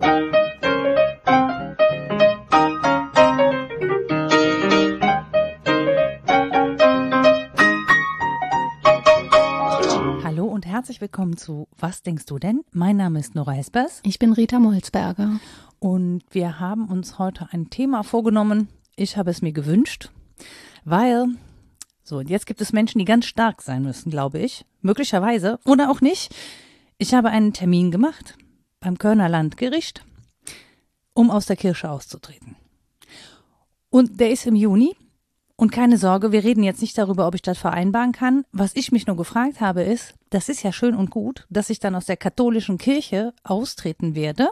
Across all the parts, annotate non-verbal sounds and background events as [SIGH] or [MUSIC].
Hallo und herzlich willkommen zu Was denkst du denn? Mein Name ist Nora Hespers Ich bin Rita Molzberger. und wir haben uns heute ein Thema vorgenommen. Ich habe es mir gewünscht, weil, so, und jetzt gibt es Menschen, die ganz stark sein müssen, glaube ich. Möglicherweise oder auch nicht. Ich habe einen Termin gemacht beim Kölner Landgericht, um aus der Kirche auszutreten. Und der ist im Juni. Und keine Sorge, wir reden jetzt nicht darüber, ob ich das vereinbaren kann. Was ich mich nur gefragt habe, ist, das ist ja schön und gut, dass ich dann aus der katholischen Kirche austreten werde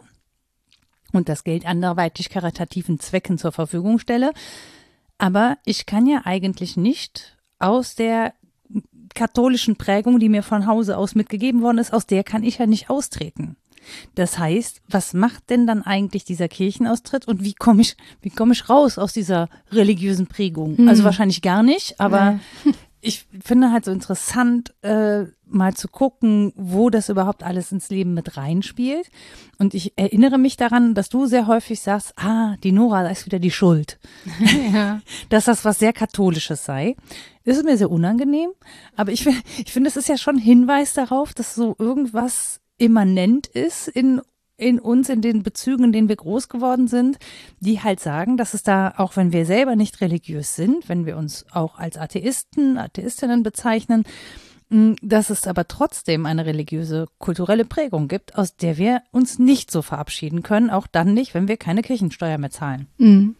und das Geld anderweitig karitativen Zwecken zur Verfügung stelle. Aber ich kann ja eigentlich nicht aus der katholischen Prägung, die mir von Hause aus mitgegeben worden ist, aus der kann ich ja nicht austreten. Das heißt, was macht denn dann eigentlich dieser Kirchenaustritt und wie komme ich, wie komme ich raus aus dieser religiösen Prägung? Also wahrscheinlich gar nicht, aber [LAUGHS] ich finde halt so interessant, äh, mal zu gucken, wo das überhaupt alles ins Leben mit reinspielt. Und ich erinnere mich daran, dass du sehr häufig sagst, ah, die Nora, da ist wieder die Schuld. [LAUGHS] Ja. Dass das was sehr Katholisches sei. Das ist mir sehr unangenehm. Aber ich, [LAUGHS] ich finde, es ist ja schon ein Hinweis darauf, dass so irgendwas immanent ist in in uns, in den Bezügen, in denen wir groß geworden sind, die halt sagen, dass es da, auch wenn wir selber nicht religiös sind, wenn wir uns auch als Atheisten, Atheistinnen bezeichnen, dass es aber trotzdem eine religiöse, kulturelle Prägung gibt, aus der wir uns nicht so verabschieden können, auch dann nicht, wenn wir keine Kirchensteuer mehr zahlen. Mhm.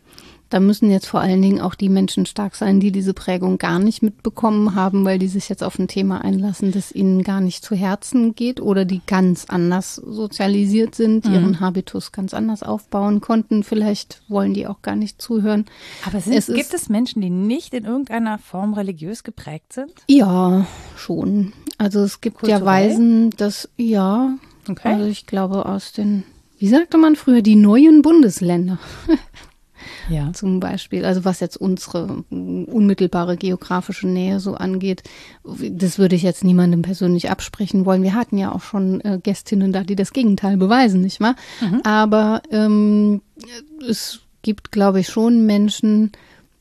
Da müssen jetzt vor allen Dingen auch die Menschen stark sein, die diese Prägung gar nicht mitbekommen haben, weil die sich jetzt auf ein Thema einlassen, das ihnen gar nicht zu Herzen geht oder die ganz anders sozialisiert sind, ihren Habitus ganz anders aufbauen konnten. Vielleicht wollen die auch gar nicht zuhören. Aber sind, Es gibt es Menschen, die nicht in irgendeiner Form religiös geprägt sind? Ja, schon. Also es gibt ja Kulturell? Weisen, dass, ja, Okay. also ich glaube aus den, wie sagte man früher, die neuen Bundesländer. [LAUGHS] Ja. zum Beispiel, also was jetzt unsere unmittelbare geografische Nähe so angeht, das würde ich jetzt niemandem persönlich absprechen wollen. Wir hatten ja auch schon äh, Gästinnen da, die das Gegenteil beweisen, nicht wahr? Aber ähm, es gibt, glaube ich, schon Menschen,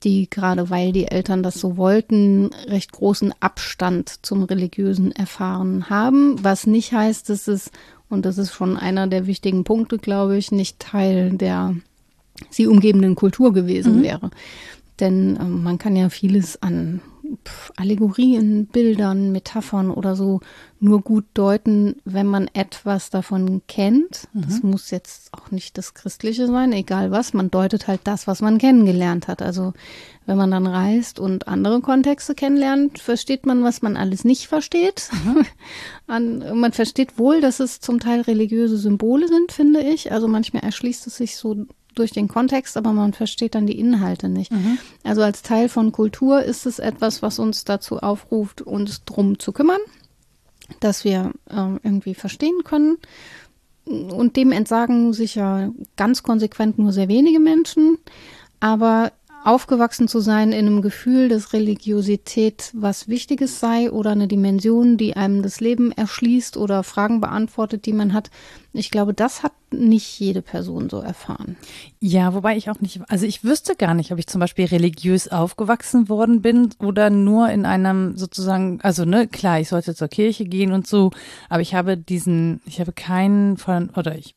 die gerade weil die Eltern das so wollten, recht großen Abstand zum Religiösen erfahren haben, was nicht heißt, dass es, und das ist schon einer der wichtigen Punkte, glaube ich, nicht Teil der sie umgebenden Kultur gewesen wäre. Denn ähm, man kann ja vieles an Allegorien, Bildern, Metaphern oder so nur gut deuten, wenn man etwas davon kennt. Das muss jetzt auch nicht das Christliche sein, egal was. Man deutet halt das, was man kennengelernt hat. Also wenn man dann reist und andere Kontexte kennenlernt, versteht man, was man alles nicht versteht. [LAUGHS] An, man versteht wohl, dass es zum Teil religiöse Symbole sind, finde ich. Also manchmal erschließt es sich so durch den Kontext, aber man versteht dann die Inhalte nicht. Also als Teil von Kultur ist es etwas, was uns dazu aufruft, uns drum zu kümmern, dass wir ähm, irgendwie verstehen können. Und dem entsagen sich ja ganz konsequent nur sehr wenige Menschen. Aber aufgewachsen zu sein in einem Gefühl, dass Religiosität was Wichtiges sei oder eine Dimension, die einem das Leben erschließt oder Fragen beantwortet, die man hat, ich glaube, das hat nicht jede Person so erfahren. Ja, wobei ich auch nicht, also ich wüsste gar nicht, ob ich zum Beispiel religiös aufgewachsen worden bin oder nur in einem sozusagen, also ne, klar, ich sollte zur Kirche gehen und so, aber ich habe diesen, ich habe keinen von, oder ich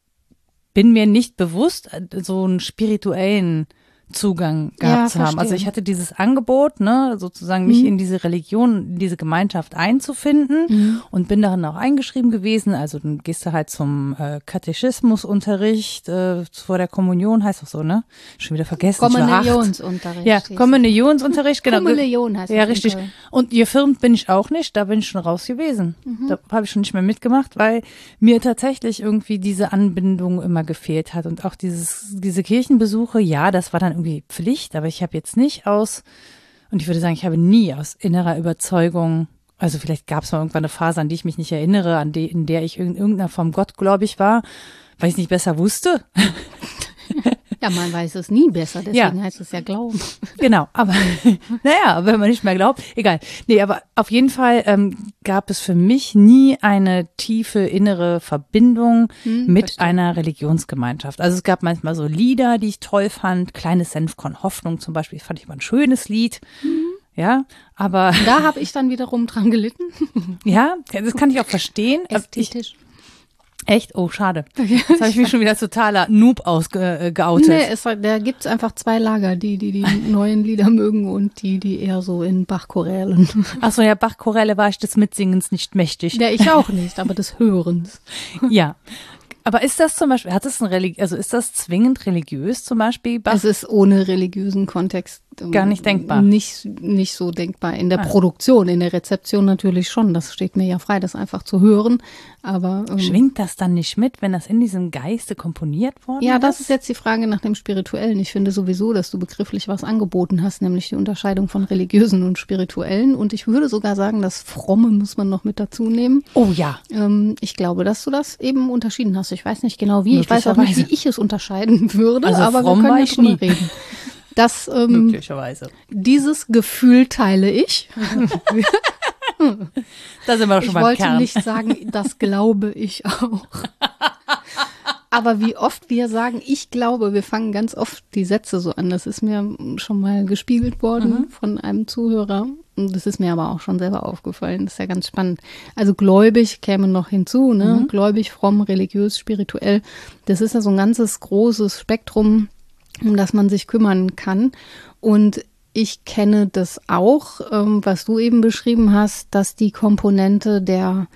bin mir nicht bewusst, äh, so einen spirituellen Zugang gehabt Ja, zu haben. Also ich hatte dieses Angebot, ne, sozusagen mich Mhm. in diese Religion, in diese Gemeinschaft einzufinden und bin darin auch eingeschrieben gewesen. Also dann gehst du halt zum äh, Katechismusunterricht äh, vor der Kommunion, heißt doch so, ne? Schon wieder vergessen. Kommunionsunterricht. Ja, Kommunionsunterricht, genau. Kommunion heißt Ja, richtig. Und gefilmt bin ich auch nicht, da bin ich schon raus gewesen. Mhm. Da habe ich schon nicht mehr mitgemacht, weil mir tatsächlich irgendwie diese Anbindung immer gefehlt hat. Und auch dieses, diese Kirchenbesuche, ja, das war dann irgendwie Pflicht, aber ich habe jetzt nicht aus, und ich würde sagen, ich habe nie aus innerer Überzeugung, also vielleicht gab es mal irgendwann eine Phase, an die ich mich nicht erinnere, an die, in der ich in irgendeiner Form gottgläubig war, weil ich es nicht besser wusste. Ja, man weiß es nie besser, deswegen ja. heißt es ja Glauben. [LAUGHS] Genau, aber [LAUGHS] naja, wenn man nicht mehr glaubt, egal. Nee, aber auf jeden Fall ähm, gab es für mich nie eine tiefe innere Verbindung hm, mit verstehe. einer Religionsgemeinschaft. Also es gab manchmal so Lieder, die ich toll fand. Kleines Senfkorn Hoffnung zum Beispiel, fand ich mal ein schönes Lied. Hm. Ja, aber. Da habe ich dann wiederum dran gelitten. [LAUGHS] ja, das kann ich auch verstehen. Ästhetisch. Ich, Echt? Oh, schade. [LAUGHS] Jetzt habe ich mich schon wieder totaler Noob ausgeoutet. Nee, es, da gibt's einfach zwei Lager, die, die die [LAUGHS] neuen Lieder mögen und die, die eher so in Bachchorälen. Achso, ja, Bachchoräle war ich des Mitsingens nicht mächtig. Ja, ich auch nicht, aber des Hörens. [LAUGHS] Ja. Aber ist das zum Beispiel, hat das ein Religi also ist das zwingend religiös zum Beispiel? Bach? Es ist ohne religiösen Kontext gar nicht denkbar. Nicht, nicht so denkbar. In der ah. Produktion, in der Rezeption natürlich schon. Das steht mir ja frei, das einfach zu hören. Aber ähm, schwingt das dann nicht mit, wenn das in diesem Geiste komponiert worden ist? Ja, das ist jetzt die Frage nach dem Spirituellen. Ich finde sowieso, dass du begrifflich was angeboten hast, nämlich die Unterscheidung von religiösen und spirituellen. Und ich würde sogar sagen, das Fromme muss man noch mit dazu nehmen. Oh ja. Ähm, ich glaube, dass du das eben unterschieden hast. Ich weiß nicht genau wie. Ich weiß auch nicht, wie ich es unterscheiden würde, also aber wir können ja drüber reden. [LAUGHS] Das, ähm, Möglicherweise. Dieses Gefühl teile ich. [LAUGHS] da sind wir doch schon ich beim wollte Kern. nicht sagen, das glaube ich auch. Aber wie oft wir sagen, ich glaube, wir fangen ganz oft die Sätze so an. Das ist mir schon mal gespiegelt worden mhm. von einem Zuhörer. Und das ist mir aber auch schon selber aufgefallen. Das ist ja ganz spannend. Also gläubig käme noch hinzu, ne? Mhm. Gläubig, fromm, religiös, spirituell. Das ist ja so ein ganzes großes Spektrum, um das man sich kümmern kann. Und ich kenne das auch, ähm, was du eben beschrieben hast, dass die Komponente der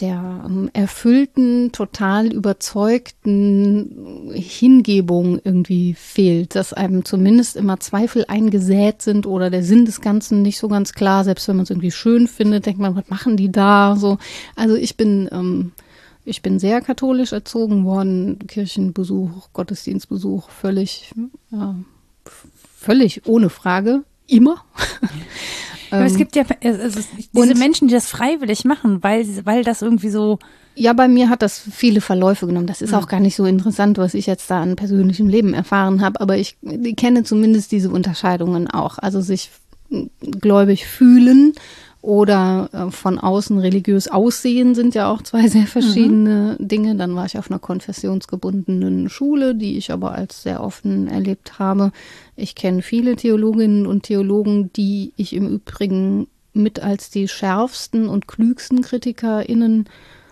der ähm, erfüllten, total überzeugten Hingebung irgendwie fehlt, dass einem zumindest immer Zweifel eingesät sind oder der Sinn des Ganzen nicht so ganz klar, selbst wenn man es irgendwie schön findet, denkt man, was machen die da? So, also ich bin ähm, ich bin sehr katholisch erzogen worden, Kirchenbesuch, Gottesdienstbesuch, völlig, ja, völlig ohne Frage, immer. [LAUGHS] Aber es ähm, gibt ja also diese Menschen, die das freiwillig machen, weil, weil das irgendwie so. Ja, bei mir hat das viele Verläufe genommen. Das ist auch gar nicht so interessant, was ich jetzt da an persönlichem Leben erfahren habe, aber ich, ich kenne zumindest diese Unterscheidungen auch. Also sich gläubig fühlen oder äh, von außen religiös aussehen sind ja auch zwei [LAUGHS] sehr verschiedene mhm. Dinge. Dann war ich auf einer konfessionsgebundenen Schule, die ich aber als sehr offen erlebt habe. Ich kenne viele Theologinnen und Theologen, die ich im Übrigen mit als die schärfsten und klügsten KritikerInnen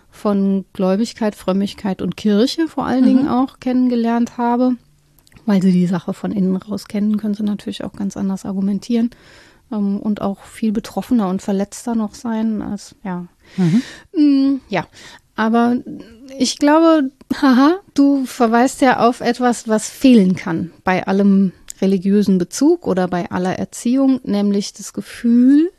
von Gläubigkeit, Frömmigkeit und Kirche vor allen mhm. Dingen auch kennengelernt habe. Weil sie die Sache von innen raus kennen, können sie natürlich auch ganz anders argumentieren ähm, und auch viel betroffener und verletzter noch sein als, ja. Mhm. Mm, ja, aber ich glaube, haha, du verweist ja auf etwas, was fehlen kann bei allem religiösen Bezug oder bei aller Erziehung, nämlich das Gefühl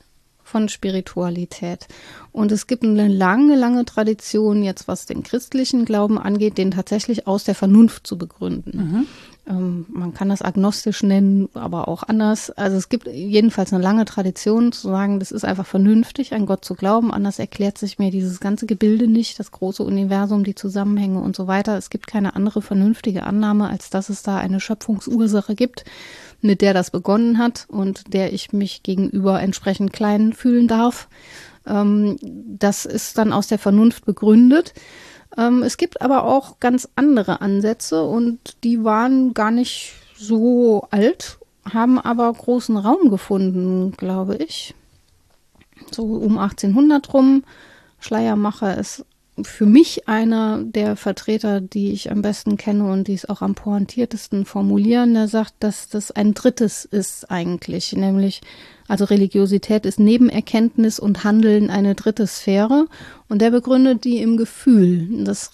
von Spiritualität. Und es gibt eine lange, lange Tradition jetzt, was den christlichen Glauben angeht, den tatsächlich aus der Vernunft zu begründen. Mhm. Ähm, man kann das agnostisch nennen, aber auch anders. Also es gibt jedenfalls eine lange Tradition zu sagen, das ist einfach vernünftig, an Gott zu glauben. Anders erklärt sich mir dieses ganze Gebilde nicht, das große Universum, die Zusammenhänge und so weiter. Es gibt keine andere vernünftige Annahme, als dass es da eine Schöpfungsursache gibt, mit der das begonnen hat und der ich mich gegenüber entsprechend klein fühlen darf. Ähm, das ist dann aus der Vernunft begründet. Ähm, es gibt aber auch ganz andere Ansätze und die waren gar nicht so alt, haben aber großen Raum gefunden, glaube ich. So um 1800 rum. Schleiermacher ist für mich einer der Vertreter, die ich am besten kenne und die es auch am pointiertesten formulieren. Der sagt, dass das ein drittes ist eigentlich, nämlich also Religiosität ist neben Erkenntnis und Handeln eine dritte Sphäre und der begründet die im Gefühl. Das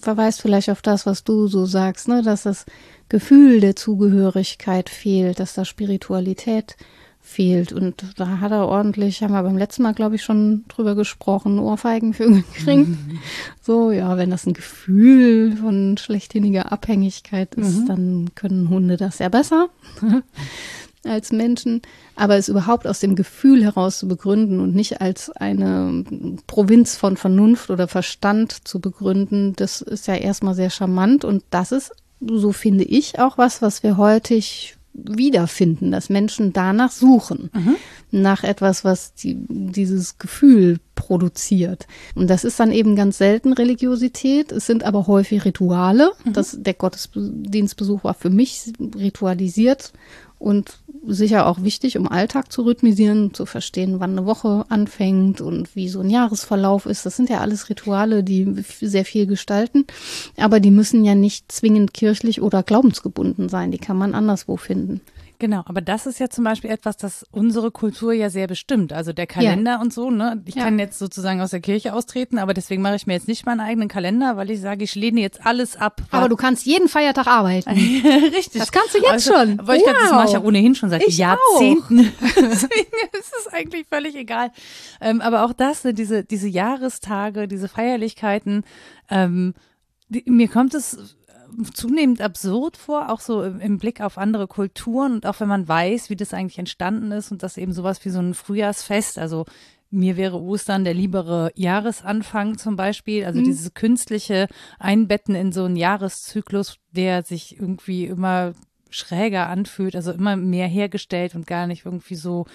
verweist vielleicht auf das, was du so sagst, ne, dass das Gefühl der Zugehörigkeit fehlt, dass da Spiritualität fehlt. Und da hat er ordentlich, haben wir beim letzten Mal, glaube ich, schon drüber gesprochen, Ohrfeigen für [LAUGHS] gekriegt. Mhm. So, ja, wenn das ein Gefühl von schlechthiniger Abhängigkeit ist, mhm. dann können Hunde das ja besser. [LAUGHS] als Menschen, aber es überhaupt aus dem Gefühl heraus zu begründen und nicht als eine Provinz von Vernunft oder Verstand zu begründen, das ist ja erstmal sehr charmant und das ist so finde ich, auch was, was wir heutig wiederfinden, dass Menschen danach suchen, mhm. nach etwas, was die, dieses Gefühl produziert. Und das ist dann eben ganz selten Religiosität, es sind aber häufig Rituale. Mhm. Das, der Gottesdienstbesuch war für mich ritualisiert und sicher auch wichtig, um Alltag zu rhythmisieren, zu verstehen, wann eine Woche anfängt und wie so ein Jahresverlauf ist. Das sind ja alles Rituale, die sehr viel gestalten, aber die müssen ja nicht zwingend kirchlich oder glaubensgebunden sein. Die kann man anderswo finden. Genau, aber das ist ja zum Beispiel etwas, das unsere Kultur ja sehr bestimmt. Also der Kalender ja. und so, ne? Ich ja. kann jetzt sozusagen aus der Kirche austreten, aber deswegen mache ich mir jetzt nicht meinen eigenen Kalender, weil ich sage, ich lehne jetzt alles ab. Aber du kannst jeden Feiertag arbeiten. [LAUGHS] Richtig. Das kannst du jetzt also, schon. Weil ich wow. das mache ich ja ohnehin schon seit ich Jahrzehnten. [LAUGHS] [LAUGHS] deswegen ist es eigentlich völlig egal. Ähm, aber auch das, ne, diese, diese Jahrestage, diese Feierlichkeiten, ähm, die, mir kommt es zunehmend absurd vor, auch so im, im, Blick auf andere Kulturen und auch wenn man weiß, wie das eigentlich entstanden ist und dass eben sowas wie so ein Frühjahrsfest, also mir wäre Ostern der liebere Jahresanfang zum Beispiel, also mhm. dieses künstliche Einbetten in so einen Jahreszyklus, der sich irgendwie immer schräger anfühlt, also immer mehr hergestellt und gar nicht irgendwie so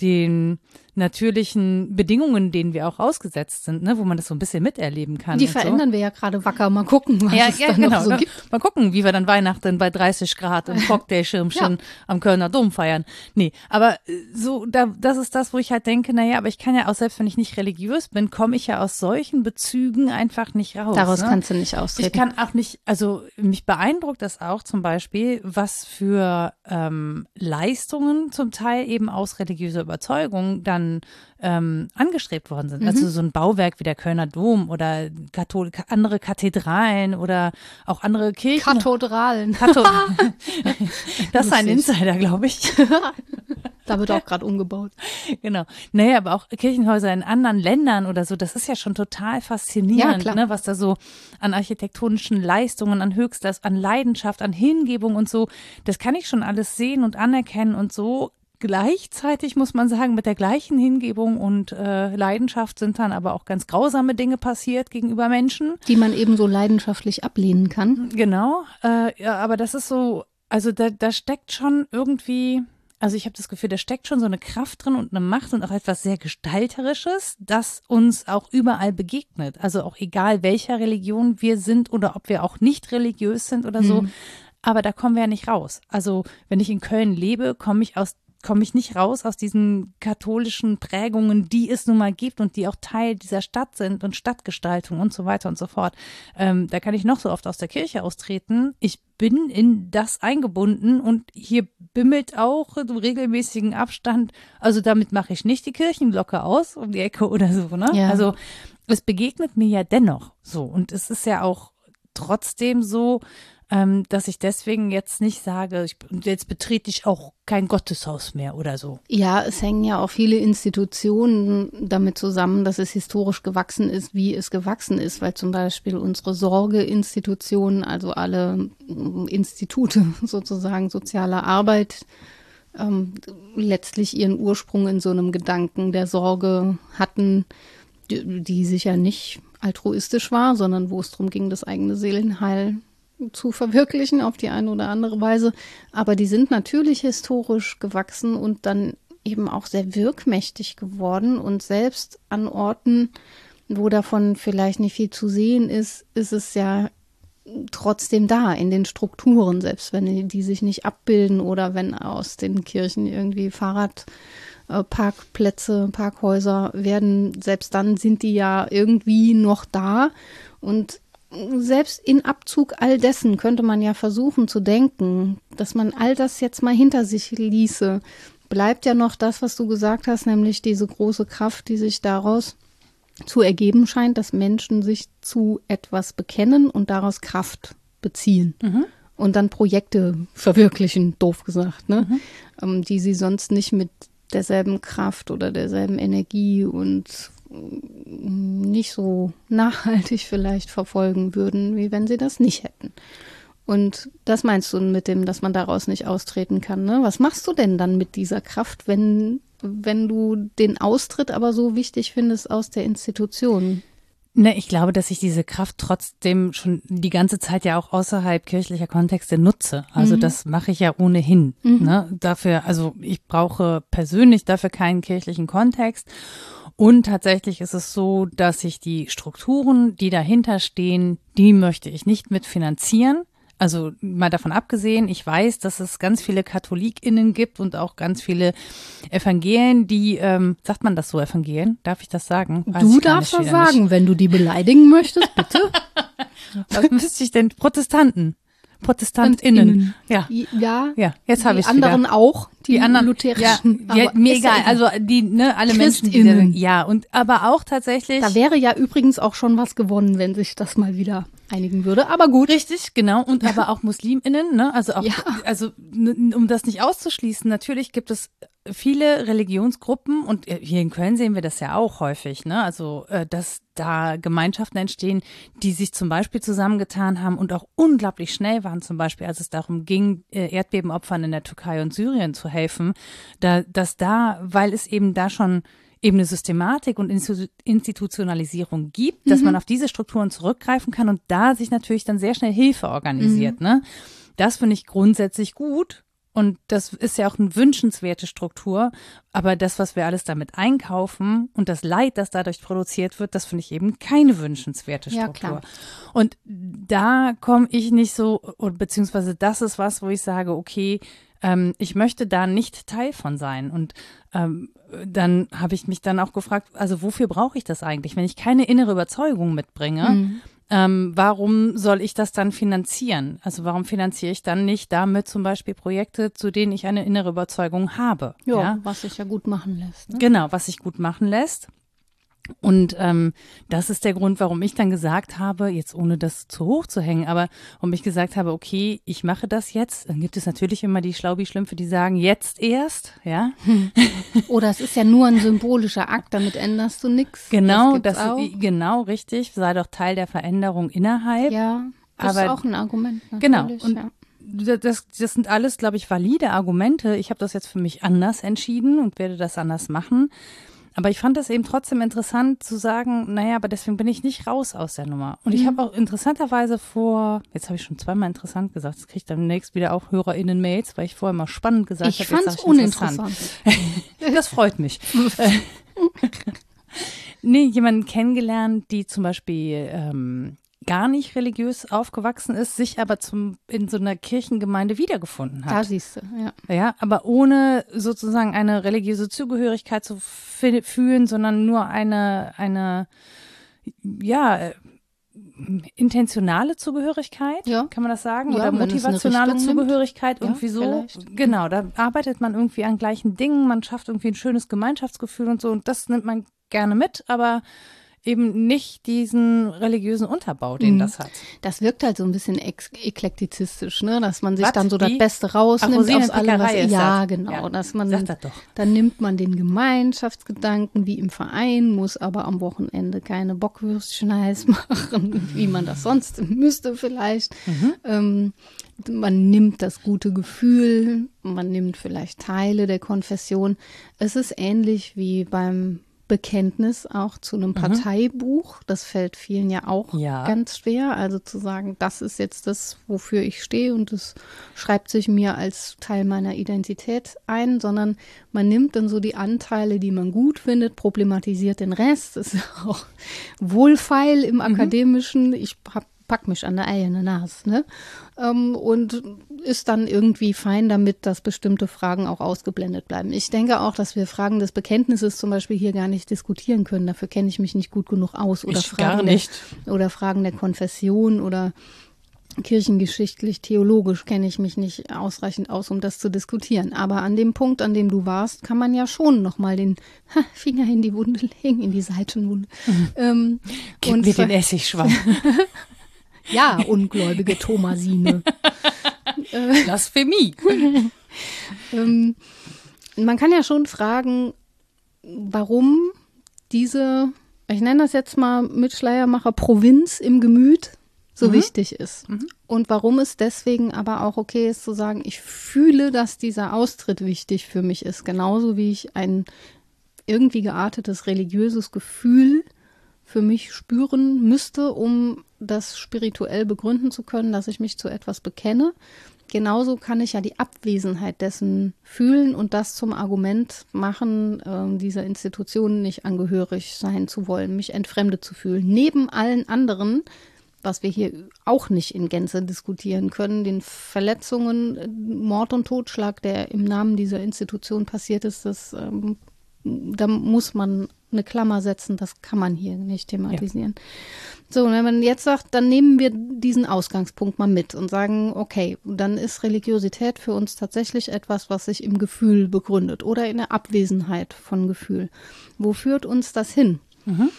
den natürlichen Bedingungen, denen wir auch ausgesetzt sind, ne, wo man das so ein bisschen miterleben kann. Die verändern so. wir ja gerade wacker. Mal gucken, was ja, es ja, dann genau, noch so ne? gibt. Mal gucken, wie wir dann Weihnachten bei 30 Grad im [LAUGHS] Cocktailschirmchen ja. am Kölner Dom feiern. Nee, aber äh, so, da, das ist das, wo ich halt denke, naja, aber ich kann ja auch, selbst wenn ich nicht religiös bin, komme ich ja aus solchen Bezügen einfach nicht raus. Daraus ne? kannst du nicht austreten. Ich kann auch nicht, also mich beeindruckt das auch zum Beispiel, was für ähm, Leistungen zum Teil eben aus religiöser Überzeugung dann ähm, angestrebt worden sind. Also mhm. Also so ein Bauwerk wie der Kölner Dom oder Kathol andere Kathedralen oder auch andere Kirchen. Kathedralen. Kathedralen. [LAUGHS] das ist ein Insider, glaube ich. [LAUGHS] Da wird auch gerade umgebaut. Genau. Naja, aber auch Kirchenhäuser in anderen Ländern oder so, das ist ja schon total faszinierend, ja, ne, was da so an architektonischen Leistungen, an Höchstes, an Leidenschaft, an Hingebung und so, das kann ich schon alles sehen und anerkennen und so gleichzeitig muss man sagen, mit der gleichen Hingebung und äh, Leidenschaft sind dann aber auch ganz grausame Dinge passiert gegenüber Menschen. Die man eben so leidenschaftlich ablehnen kann. Genau. Äh, ja, aber das ist so, also da, da steckt schon irgendwie, also ich habe das Gefühl, da steckt schon so eine Kraft drin und eine Macht und auch etwas sehr Gestalterisches, das uns auch überall begegnet. Also auch egal welcher Religion wir sind oder ob wir auch nicht religiös sind oder so. Mhm. Aber da kommen wir ja nicht raus. Also wenn ich in Köln lebe, komme ich aus komme ich nicht raus aus diesen katholischen Prägungen, die es nun mal gibt und die auch Teil dieser Stadt sind und Stadtgestaltung und so weiter und so fort. Ähm, da kann ich noch so oft aus der Kirche austreten. Ich bin in das eingebunden und hier bimmelt auch im regelmäßigen Abstand. Also damit mache ich nicht die Kirchenglocke aus um die Ecke oder so. Ne? Ja. Also es begegnet mir ja dennoch so und es ist ja auch trotzdem so, ähm, dass ich deswegen jetzt nicht sage, ich, jetzt betrete ich auch kein Gotteshaus mehr oder so. Ja, es hängen ja auch viele Institutionen damit zusammen, dass es historisch gewachsen ist, wie es gewachsen ist, weil zum Beispiel unsere Sorgeinstitutionen, also alle Institute [LAUGHS] sozusagen sozialer Arbeit, ähm, letztlich ihren Ursprung in so einem Gedanken der Sorge hatten, die, die sicher nicht altruistisch war, sondern wo es darum ging, das eigene Seelenheil zu verwirklichen auf die eine oder andere Weise. Aber die sind natürlich historisch gewachsen und dann eben auch sehr wirkmächtig geworden und selbst an Orten, wo davon vielleicht nicht viel zu sehen ist, ist es ja trotzdem da in den Strukturen, selbst wenn die sich nicht abbilden oder wenn aus den Kirchen irgendwie Fahrradparkplätze, Parkhäuser werden, selbst dann sind die ja irgendwie noch da und selbst in Abzug all dessen könnte man ja versuchen zu denken, dass man all das jetzt mal hinter sich ließe. Bleibt ja noch das, was du gesagt hast, nämlich diese große Kraft, die sich daraus zu ergeben scheint, dass Menschen sich zu etwas bekennen und daraus Kraft beziehen. Mhm. Und dann Projekte verwirklichen, doof gesagt, ne? Mhm. Ähm, die sie sonst nicht mit derselben Kraft oder derselben Energie und nicht so nachhaltig vielleicht verfolgen würden, wie wenn sie das nicht hätten. Und das meinst du mit dem, dass man daraus nicht austreten kann, ne? Was machst du denn dann mit dieser Kraft, wenn, wenn du den Austritt aber so wichtig findest aus der Institution? Ne, ich glaube, dass ich diese Kraft trotzdem schon die ganze Zeit ja auch außerhalb kirchlicher Kontexte nutze. Also mhm. das mache ich ja ohnehin. Mhm. Ne? Dafür, also ich brauche persönlich dafür keinen kirchlichen Kontext. Und tatsächlich ist es so, dass ich die Strukturen, die dahinter stehen, die möchte ich nicht mitfinanzieren. Also mal davon abgesehen, ich weiß, dass es ganz viele KatholikInnen gibt und auch ganz viele Evangelien, die, ähm, sagt man das so, Evangelien? Darf ich das sagen? Weiß du darfst das sagen, nicht. wenn du die beleidigen möchtest, bitte. [LAUGHS] Was müsste ich denn? Protestanten. ProtestantInnen. Ja. Ja. Ja, jetzt habe ich Die anderen wieder. auch, die, die anderen lutherischen. Ja, ja mir egal. Also die, ne, alle Menschen, die, ja, und aber auch tatsächlich. Da wäre ja übrigens auch schon was gewonnen, wenn sich das mal wieder einigen würde, aber gut. Richtig, genau. Und aber [LAUGHS] auch MuslimInnen, ne? Also auch, ja. also um das nicht auszuschließen, natürlich gibt es viele Religionsgruppen und hier in Köln sehen wir das ja auch häufig, ne? Also, äh, dass da Gemeinschaften entstehen, die sich zum Beispiel zusammengetan haben und auch unglaublich schnell waren, zum Beispiel, als es darum ging, äh, Erdbebenopfern in der Türkei und Syrien zu helfen, da, dass da, weil es eben da schon eben eine Systematik und Institutionalisierung gibt, dass mhm. man auf diese Strukturen zurückgreifen kann und da sich natürlich dann sehr schnell Hilfe organisiert. Mhm. Ne? Das finde ich grundsätzlich gut. Und das ist ja auch eine wünschenswerte Struktur. Aber das, was wir alles damit einkaufen und das Leid, das dadurch produziert wird, das finde ich eben keine wünschenswerte Struktur. Ja, klar. Und da komme ich nicht so, beziehungsweise das ist was, wo ich sage, okay, ähm, ich möchte da nicht Teil von sein. Und ähm, dann habe ich mich dann auch gefragt, also wofür brauche ich das eigentlich, wenn ich keine innere Überzeugung mitbringe? Mhm. Ähm, warum soll ich das dann finanzieren? Also warum finanziere ich dann nicht damit zum Beispiel Projekte, zu denen ich eine innere Überzeugung habe? Jo, ja, was sich ja gut machen lässt. Ne? Genau, was sich gut machen lässt. Und ähm, das ist der Grund, warum ich dann gesagt habe, jetzt ohne das zu hoch zu hängen, aber warum ich gesagt habe, okay, ich mache das jetzt. Dann gibt es natürlich immer die Schlaubi-Schlümpfe, die sagen, jetzt erst, ja. Hm. Oder es ist ja nur ein symbolischer Akt, damit änderst du nichts. Genau, das, das genau richtig. Sei doch Teil der Veränderung innerhalb. Ja, das aber, ist auch ein Argument. Genau. Und ja. das, das sind alles, glaube ich, valide Argumente. Ich habe das jetzt für mich anders entschieden und werde das anders machen. Aber ich fand das eben trotzdem interessant zu sagen, naja, aber deswegen bin ich nicht raus aus der Nummer. Und mhm. ich habe auch interessanterweise vor, jetzt habe ich schon zweimal interessant gesagt, das kriege ich dann demnächst wieder auch HörerInnen-Mails, weil ich vorher mal spannend gesagt habe. Ich fand es uninteressant. [LAUGHS] das freut mich. [LAUGHS] nee, jemanden kennengelernt, die zum Beispiel ähm, gar nicht religiös aufgewachsen ist, sich aber zum, in so einer Kirchengemeinde wiedergefunden hat. Da siehst du, ja. Ja, aber ohne sozusagen eine religiöse Zugehörigkeit zu fühlen, sondern nur eine, eine, ja, intentionale Zugehörigkeit, ja. kann man das sagen? Ja, Oder motivationale Zugehörigkeit, nimmt. irgendwie ja, so. Vielleicht. Genau, da arbeitet man irgendwie an gleichen Dingen, man schafft irgendwie ein schönes Gemeinschaftsgefühl und so und das nimmt man gerne mit, aber eben nicht diesen religiösen Unterbau, den mhm. das hat. Das wirkt halt so ein bisschen eklektizistisch, ne? dass man sich was? dann so das Beste rausnimmt aus allem, was, ja, das. genau, ja. dass man das doch. dann nimmt man den Gemeinschaftsgedanken wie im Verein, muss aber am Wochenende keine Bockwürstchen heiß [LAUGHS] machen, wie man das sonst müsste vielleicht. Mhm. Ähm, man nimmt das gute Gefühl, man nimmt vielleicht Teile der Konfession. Es ist ähnlich wie beim Bekenntnis auch zu einem mhm. Parteibuch. Das fällt vielen ja auch ja. ganz schwer. Also zu sagen, das ist jetzt das, wofür ich stehe und das schreibt sich mir als Teil meiner Identität ein, sondern man nimmt dann so die Anteile, die man gut findet, problematisiert den Rest. Das ist [LAUGHS] auch wohlfeil im mhm. Akademischen. Ich habe pack mich an der eigene Nase, ne? Ähm, und ist dann irgendwie fein damit, dass bestimmte Fragen auch ausgeblendet bleiben. Ich denke auch, dass wir Fragen des Bekenntnisses zum Beispiel hier gar nicht diskutieren können. Dafür kenne ich mich nicht gut genug aus. Oder ich Fragen Der, oder Fragen der Konfession oder kirchengeschichtlich, theologisch kenne ich mich nicht ausreichend aus, um das zu diskutieren. Aber an dem Punkt, an dem du warst, kann man ja schon nochmal den [LAUGHS] Finger in die Wunde legen, in die Seitenwunde. Mhm. Ähm, Gib und mir den Essigschwamm. [LAUGHS] Ja, ungläubige Thomasine. [LAUGHS] Blasphemie. [LAUGHS] ähm, man kann ja schon fragen, warum diese, ich nenne das jetzt mal mit Schleiermacher, Provinz im Gemüt so mhm. wichtig ist. Mhm. Und warum es deswegen aber auch okay ist zu sagen, ich fühle, dass dieser Austritt wichtig für mich ist, genauso wie ich ein irgendwie geartetes religiöses Gefühl für mich spüren müsste, um das spirituell begründen zu können, dass ich mich zu etwas bekenne. Genauso kann ich ja die Abwesenheit dessen fühlen und das zum Argument machen, äh, dieser Institution nicht angehörig sein zu wollen, mich entfremdet zu fühlen. Neben allen anderen, was wir hier auch nicht in Gänze diskutieren können, den Verletzungen, Mord und Totschlag, der im Namen dieser Institution passiert ist, das, ähm, da muss man eine Klammer setzen, das kann man hier nicht thematisieren. Ja. So, und wenn man jetzt sagt, dann nehmen wir diesen Ausgangspunkt mal mit und sagen, okay, dann ist Religiosität für uns tatsächlich etwas, was sich im Gefühl begründet oder in der Abwesenheit von Gefühl. Wo führt uns das hin? Mhm.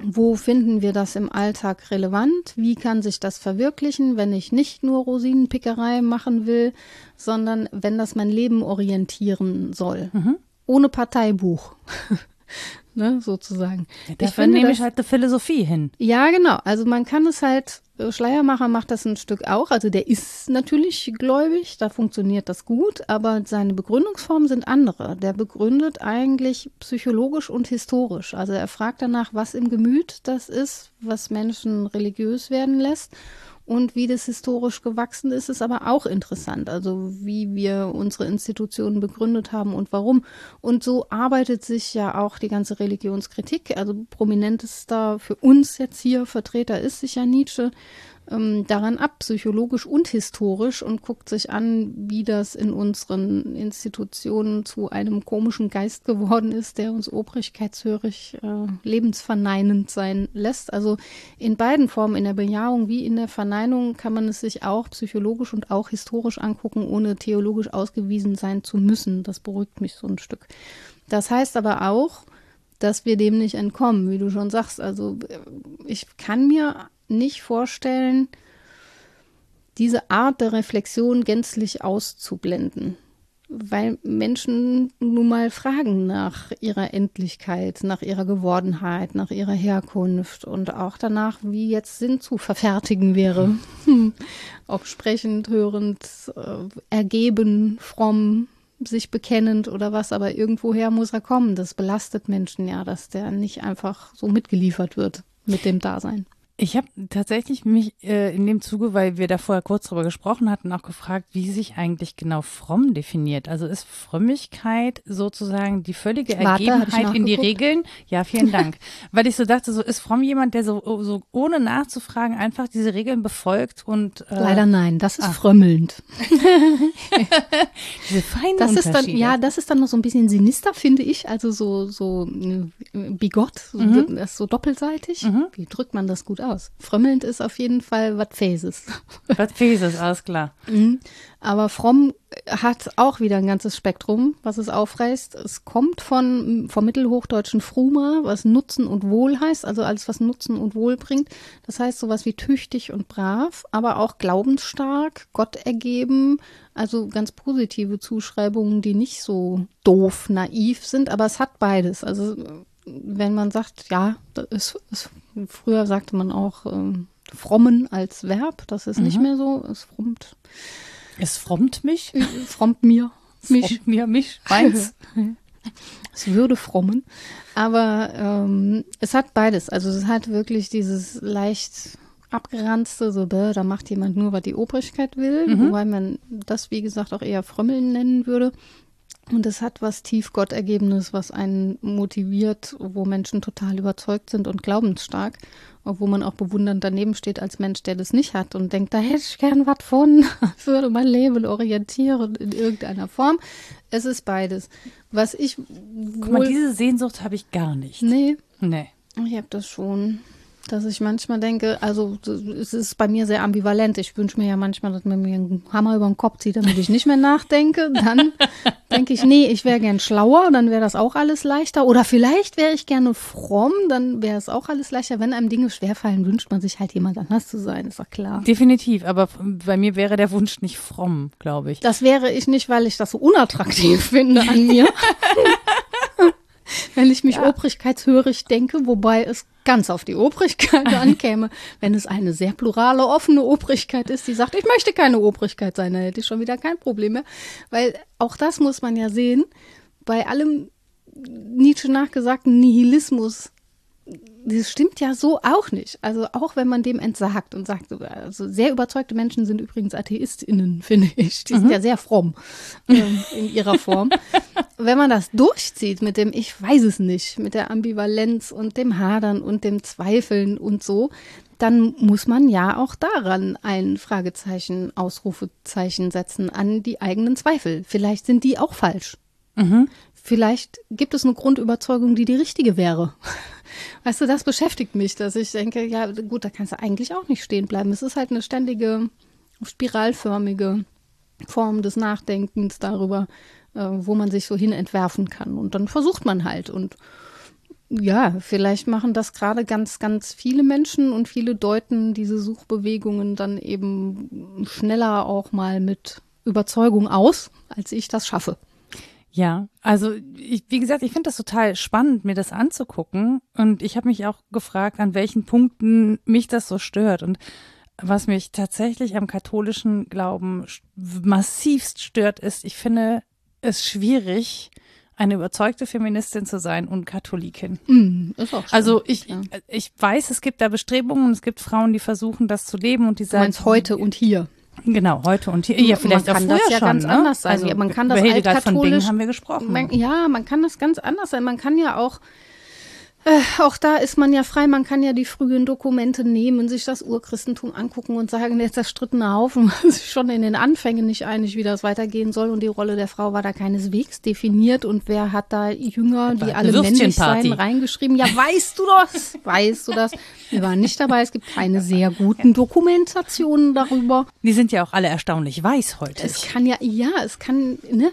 Wo finden wir das im Alltag relevant? Wie kann sich das verwirklichen, wenn ich nicht nur Rosinenpickerei machen will, sondern wenn das mein Leben orientieren soll? Mhm. Ohne Parteibuch. [LAUGHS] ne, sozusagen. Ja, dafür ich nehme ich halt eine Philosophie hin. Ja, genau. Also man kann es halt, äh, Schleiermacher macht das ein Stück auch. Also der ist natürlich gläubig, da funktioniert das gut, aber seine Begründungsformen sind andere. Der begründet eigentlich psychologisch und historisch. Also er fragt danach, was im Gemüt das ist, was Menschen religiös werden lässt und wie das historisch gewachsen ist, ist aber auch interessant. Also wie wir unsere Institutionen begründet haben und warum. Und so arbeitet sich ja auch die ganze Religionskritik. Also prominentester für uns jetzt hier Vertreter ist sicher Nietzsche ähm, daran ab, psychologisch und historisch, und guckt sich an, wie das in unseren Institutionen zu einem komischen Geist geworden ist, der uns obrigkeitshörig, äh, lebensverneinend sein lässt. Also in beiden Formen, in der Bejahung wie in der Verneinung, kann man es sich auch psychologisch und auch historisch angucken, ohne theologisch ausgewiesen sein zu müssen. Das beruhigt mich so ein Stück. Das heißt aber auch, dass wir dem nicht entkommen, wie du schon sagst. Also äh, ich kann mir nicht vorstellen, diese Art der Reflexion gänzlich auszublenden. Weil Menschen nun mal fragen nach ihrer Endlichkeit, nach ihrer Gewordenheit, nach ihrer Herkunft und auch danach, wie jetzt Sinn zu verfertigen wäre. [LAUGHS] Ob sprechend, hörend, äh, ergeben, fromm, sich bekennend oder was, aber irgendwoher muss er kommen. Das belastet Menschen ja, dass der nicht einfach so mitgeliefert wird mit dem Dasein. Ich habe tatsächlich mich äh, in dem Zuge, weil wir da vorher kurz drüber gesprochen hatten, auch gefragt, wie sich eigentlich genau fromm definiert. Also ist Frömmigkeit sozusagen die völlige Warte, Ergebenheit in die Regeln? Ja, vielen Dank. [LAUGHS] weil ich so dachte, so ist fromm jemand, der so, so ohne nachzufragen einfach diese Regeln befolgt und äh, Leider nein, das ist ach. frömmelnd. [LAUGHS] diese feinen das ist dann ja, das ist dann noch so ein bisschen sinister, finde ich, also so so äh, bigott, so, mhm. das ist so doppelseitig. Mhm. Wie drückt man das gut aus? Aus. Frömmelnd ist auf jeden Fall was Fäses. Was Fäses, alles klar. [LAUGHS] Mhm. Aber fromm hat auch wieder ein ganzes Spektrum, was es aufreißt. Es kommt von, vom mittelhochdeutschen Fruma, was Nutzen und Wohl heißt, also alles, was Nutzen und Wohl bringt. Das heißt sowas wie tüchtig und brav, aber auch glaubensstark, Gott ergeben, also ganz positive Zuschreibungen, die nicht so doof, naiv sind, aber es hat beides. Also wenn man sagt, ja, das ist, ist früher sagte man auch ähm, frommen als Verb, das ist mhm. nicht mehr so, es frommt. Es frommt mich? Es frommt mir. [LAUGHS] Mich. Frommt mir, mich, meins. [LAUGHS] es würde frommen. Aber ähm, es hat beides. Also es hat wirklich dieses leicht abgeranzte, so, da macht jemand nur, was die Obrigkeit will, mhm. wobei man das, wie gesagt, auch eher Frömmeln nennen würde. Und es hat was tief Gottergebenes, was einen motiviert, wo Menschen total überzeugt sind und glaubensstark, wo man auch bewundernd daneben steht als Mensch, der das nicht hat und denkt, da hätte ich gern was von, [LAUGHS] das würde mein Leben orientieren in irgendeiner Form. Es ist beides. Was ich Guck mal, diese Sehnsucht habe ich gar nicht. Nee. Nee. Ich habe das schon dass ich manchmal denke, also es ist bei mir sehr ambivalent. Ich wünsche mir ja manchmal, dass man mir einen Hammer über den Kopf zieht, damit ich nicht mehr nachdenke. Dann [LAUGHS] denke ich, nee, ich wäre gern schlauer, dann wäre das auch alles leichter. Oder vielleicht wäre ich gerne fromm, dann wäre es auch alles leichter. Wenn einem Dinge schwerfallen, wünscht man sich halt jemand anders zu sein, ist doch klar. Definitiv, aber bei mir wäre der Wunsch nicht fromm, glaube ich. Das wäre ich nicht, weil ich das so unattraktiv [LAUGHS] finde an mir. [LAUGHS] wenn ich mich ja. obrigkeitshörig denke, wobei es ganz auf die Obrigkeit [LAUGHS] ankäme. Wenn es eine sehr plurale, offene Obrigkeit ist, die sagt, ich möchte keine Obrigkeit sein, dann hätte ich schon wieder kein Problem mehr. Weil auch das muss man ja sehen, bei allem Nietzsche nachgesagten Nihilismus das stimmt ja so auch nicht. Also auch wenn man dem entsagt und sagt, also sehr überzeugte Menschen sind übrigens AtheistInnen, [LAUGHS] finde ich. Die sind Mhm. ja sehr fromm ähm, in ihrer Form. [LAUGHS] wenn man das durchzieht mit dem Ich weiß es nicht, mit der Ambivalenz und dem Hadern und dem Zweifeln und so, dann muss man ja auch daran ein Fragezeichen, Ausrufezeichen setzen an die eigenen Zweifel. Vielleicht sind die auch falsch. Vielleicht gibt es eine Grundüberzeugung, die die richtige wäre. Weißt du, das beschäftigt mich, dass ich denke, ja gut, da kannst du eigentlich auch nicht stehen bleiben. Es ist halt eine ständige, spiralförmige Form des Nachdenkens darüber, äh, wo man sich so hin entwerfen kann. Und dann versucht man halt. Und ja, vielleicht machen das gerade ganz, ganz viele Menschen und viele deuten diese Suchbewegungen dann eben schneller auch mal mit Überzeugung aus, als ich das schaffe. Ja, also ich, wie gesagt, ich finde das total spannend, mir das anzugucken. Und ich habe mich auch gefragt, an welchen Punkten mich das so stört. Und was mich tatsächlich am katholischen Glauben massivst stört, ist, ich finde es schwierig, eine überzeugte Feministin zu sein und Katholikin. Mm, ist auch Also ich, ja. ich weiß, es gibt da Bestrebungen und es gibt Frauen, die versuchen, das zu leben und die Du sagen, meinst heute und hier. Genau, heute und hier. Ja, vielleicht man auch kann das ja schon. ganz ne? anders sein. Also, man kann das über Hildegard von Bingen haben wir gesprochen. Man, ja, man kann das ganz anders sein. Man kann ja auch, äh, auch da ist man ja frei, man kann ja die frühen Dokumente nehmen, sich das Urchristentum angucken und sagen, der zerstrittene Haufen [LAUGHS] war sich schon in den Anfängen nicht einig, wie das weitergehen soll. Und die Rolle der Frau war da keineswegs definiert. Und wer hat da Jünger, die alle männlich seien, reingeschrieben? Ja, weißt du das? [LAUGHS] Weißt du das? Wir waren nicht dabei. Es gibt keine sehr guten Dokumentationen darüber. Die sind ja auch alle erstaunlich weiß heute. Es kann ja, ja, es kann, ne?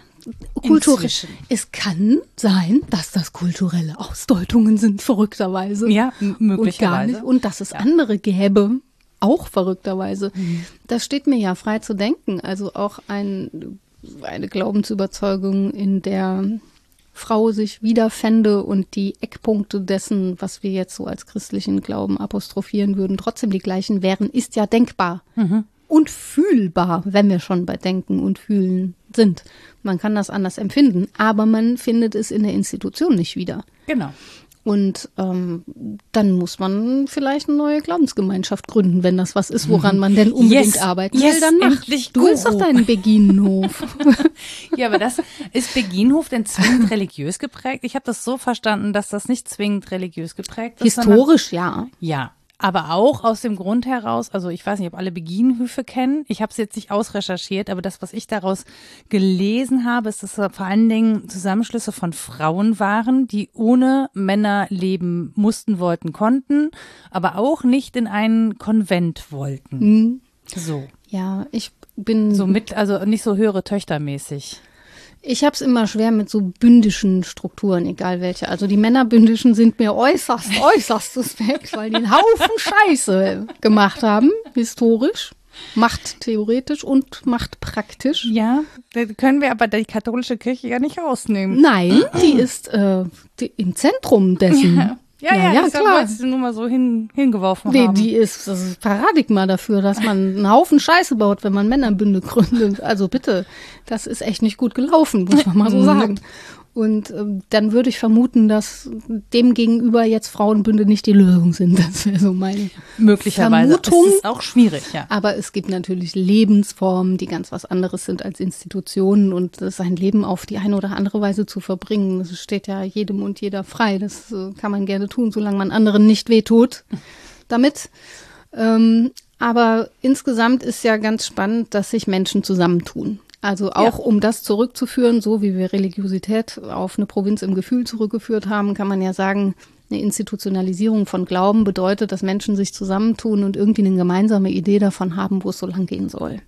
Kulturell. Es kann sein, dass das kulturelle Ausdeutungen sind, verrückterweise. Ja, m- Und möglicherweise. nicht. Und dass es andere gäbe, auch verrückterweise. Mhm. Das steht mir ja frei zu denken. Also auch ein, eine Glaubensüberzeugung, in der Frau sich wiederfände und die Eckpunkte dessen, was wir jetzt so als christlichen Glauben apostrophieren würden, trotzdem die gleichen wären, ist ja denkbar und fühlbar, wenn wir schon bei Denken und Fühlen sind. Man kann das anders empfinden, aber man findet es in der Institution nicht wieder. Genau. Und ähm, dann muss man vielleicht eine neue Glaubensgemeinschaft gründen, wenn das was ist, woran man denn unbedingt Yes, arbeiten yes, will, dann mach. endlich Du willst doch Guru. deinen Beginenhof. [LAUGHS] Ja, aber das ist Beginhof denn zwingend religiös geprägt? Ich habe das so verstanden, dass das nicht zwingend religiös geprägt ist. Historisch ja. Ja, aber auch aus dem Grund heraus, also ich weiß nicht, ob alle Beginenhöfe kennen. Ich habe es jetzt nicht ausrecherchiert, aber das, was ich daraus gelesen habe, ist, dass es vor allen Dingen Zusammenschlüsse von Frauen waren, die ohne Männer leben mussten, wollten, konnten, aber auch nicht in einen Konvent wollten. Hm. So. Ja, ich bin So mit, also nicht so höhere Töchtermäßig. Ich habe es immer schwer mit so bündischen Strukturen, egal welche. Also die Männerbündischen sind mir äußerst, [LAUGHS] äußerst suspekt, weil die einen Haufen Scheiße gemacht haben, historisch, machttheoretisch und machtpraktisch. Ja, da können wir aber die katholische Kirche ja nicht rausnehmen. Nein, die ist äh, die, im Zentrum dessen. Ja, ja, ja, deshalb klar. wollte ich sie nur mal so hin, hingeworfen Die, haben. die ist das ist Paradigma dafür, dass man einen Haufen Scheiße baut, wenn man Männerbünde [LAUGHS] gründet. Also bitte, das ist echt nicht gut gelaufen, muss man mal so sagen. Und ähm, dann würde ich vermuten, dass dem gegenüber jetzt Frauenbünde nicht die Lösung sind. [LAUGHS] Das wäre so meine. Möglicherweise. Vermutung. Es ist auch schwierig, ja. Aber es gibt natürlich Lebensformen, die ganz was anderes sind als Institutionen und sein Leben auf die eine oder andere Weise zu verbringen. Das steht ja jedem und jeder frei. Das äh, kann man gerne tun, solange man anderen nicht wehtut damit. Ähm, aber insgesamt ist ja ganz spannend, dass sich Menschen zusammentun. Also auch um das zurückzuführen, so wie wir Religiosität auf eine Provinz im Gefühl zurückgeführt haben, kann man ja sagen, eine Institutionalisierung von Glauben bedeutet, dass Menschen sich zusammentun und irgendwie eine gemeinsame Idee davon haben, wo es so lang gehen soll.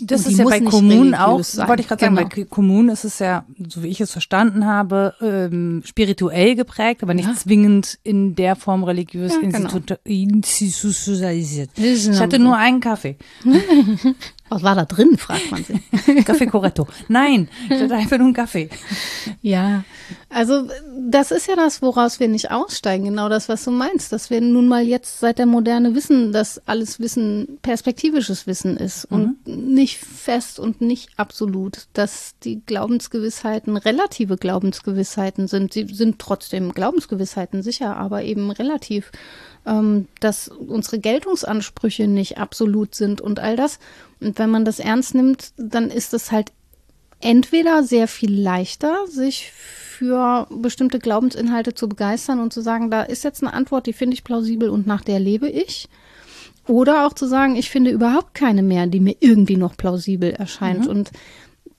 Das ist ja bei Kommunen auch, sein. wollte ich gerade sagen, Genau. bei Kommunen ist es ja, so wie ich es verstanden habe, ähm, spirituell geprägt, aber nicht Ja. zwingend in der Form religiös Ja, genau. institu institutionalisiert. Ich hatte so. nur einen Kaffee. [LAUGHS] Was war da drin, fragt man sich. [LAUGHS] Kaffee Corretto. Nein, ich hatte einfach nur einen Kaffee. Ja, Also das ist ja das, woraus wir nicht aussteigen, genau das, was du meinst, dass wir nun mal jetzt seit der Moderne wissen, dass alles Wissen perspektivisches Wissen ist mhm. und nicht fest und nicht absolut, dass die Glaubensgewissheiten relative Glaubensgewissheiten sind. Sie sind trotzdem Glaubensgewissheiten sicher, aber eben relativ, ähm, dass unsere Geltungsansprüche nicht absolut sind und all das. Und wenn man das ernst nimmt, dann ist es halt entweder sehr viel leichter, sich für bestimmte Glaubensinhalte zu begeistern und zu sagen, da ist jetzt eine Antwort, die finde ich plausibel und nach der lebe ich. Oder auch zu sagen, ich finde überhaupt keine mehr, die mir irgendwie noch plausibel erscheint. Mhm. Und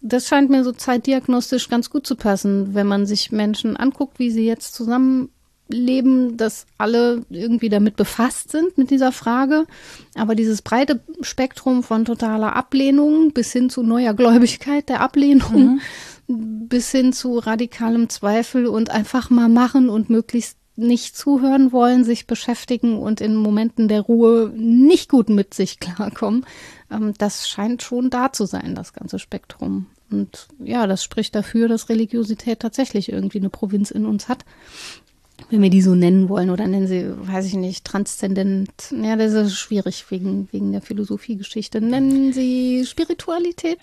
das scheint mir so zeitdiagnostisch ganz gut zu passen, wenn man sich Menschen anguckt, wie sie jetzt zusammen leben, dass alle irgendwie damit befasst sind mit dieser Frage. Aber dieses breite Spektrum von totaler Ablehnung bis hin zu neuer Gläubigkeit der Ablehnung, mhm. bis hin zu radikalem Zweifel und einfach mal machen und möglichst nicht zuhören wollen, sich beschäftigen und in Momenten der Ruhe nicht gut mit sich klarkommen. Ähm, das scheint schon da zu sein, das ganze Spektrum. Und ja, das spricht dafür, dass Religiosität tatsächlich irgendwie eine Provinz in uns hat wenn wir die so nennen wollen oder nennen sie, weiß ich nicht, transzendent. Ja, das ist schwierig wegen, wegen der Philosophiegeschichte. Nennen sie Spiritualität?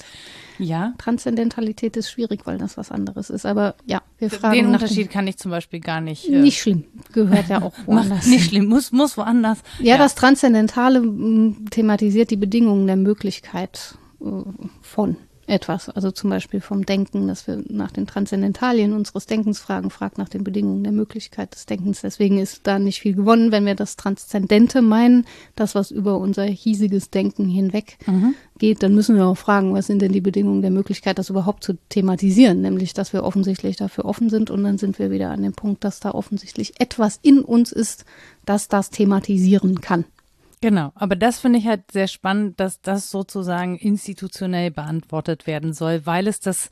Ja. Transzendentalität ist schwierig, weil das was anderes ist. Aber ja, wir fragen. Den Unterschied dem, kann ich zum Beispiel gar nicht. Äh, nicht schlimm. Gehört ja auch [LAUGHS] woanders. nicht schlimm, muss, muss woanders. Ja, ja. das Transzendentale thematisiert die Bedingungen der Möglichkeit äh, von etwas. Also zum Beispiel vom Denken, dass wir nach den Transzendentalien unseres Denkens fragen, fragt nach den Bedingungen der Möglichkeit des Denkens. Deswegen ist da nicht viel gewonnen, wenn wir das Transzendente meinen, das, was über unser hiesiges Denken hinweg mhm. geht, dann müssen wir auch fragen, was sind denn die Bedingungen der Möglichkeit, das überhaupt zu thematisieren, nämlich, dass wir offensichtlich dafür offen sind und dann sind wir wieder an dem Punkt, dass da offensichtlich etwas in uns ist, das das thematisieren kann. Genau, aber das finde ich halt sehr spannend, dass das sozusagen institutionell beantwortet werden soll, weil es das,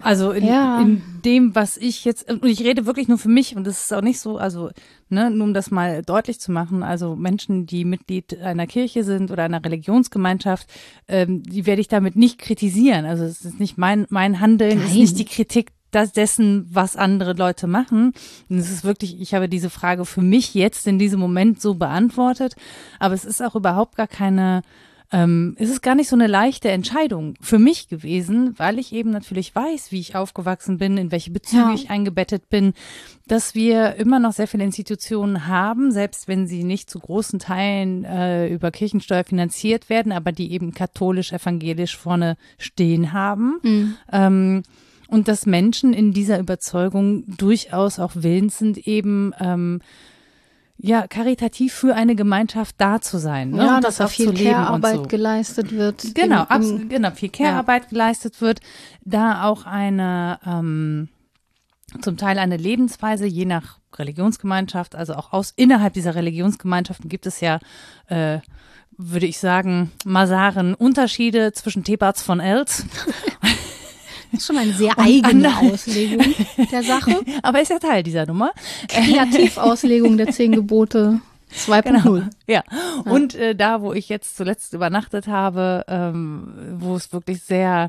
also in, ja. in dem, was ich jetzt, und ich rede wirklich nur für mich und das ist auch nicht so, also, ne, nur um das mal deutlich zu machen, also Menschen, die Mitglied einer Kirche sind oder einer Religionsgemeinschaft, ähm, die werde ich damit nicht kritisieren. Also es ist nicht mein, mein Handeln, es ist nicht die Kritik das dessen, was andere Leute machen. Und es ist wirklich, ich habe diese Frage für mich jetzt in diesem Moment so beantwortet, aber es ist auch überhaupt gar keine, ähm, es ist gar nicht so eine leichte Entscheidung für mich gewesen, weil ich eben natürlich weiß, wie ich aufgewachsen bin, in welche Bezüge ja. ich eingebettet bin, dass wir immer noch sehr viele Institutionen haben, selbst wenn sie nicht zu großen Teilen äh, über Kirchensteuer finanziert werden, aber die eben katholisch-evangelisch vorne stehen haben. Mhm. Ähm, und dass Menschen in dieser Überzeugung durchaus auch willens sind, eben ähm, ja, karitativ für eine Gemeinschaft da zu sein. Ne? Ja, dass da viel Care-Arbeit so. geleistet wird. Genau, im, im, genau, viel Care-Arbeit ja. geleistet wird. Da auch eine, ähm, zum Teil eine Lebensweise, je nach Religionsgemeinschaft, also auch aus innerhalb dieser Religionsgemeinschaften gibt es ja, äh, würde ich sagen, Masaren Unterschiede zwischen Thebats von Els. [LAUGHS] Das ist schon eine sehr eigene Auslegung der Sache. [LAUGHS] Aber ist ja Teil dieser Nummer. Kreativauslegung der zehn Gebote 2.0. [LAUGHS] Genau. Ja. ja. Und äh, da, wo ich jetzt zuletzt übernachtet habe, ähm, wo es wirklich sehr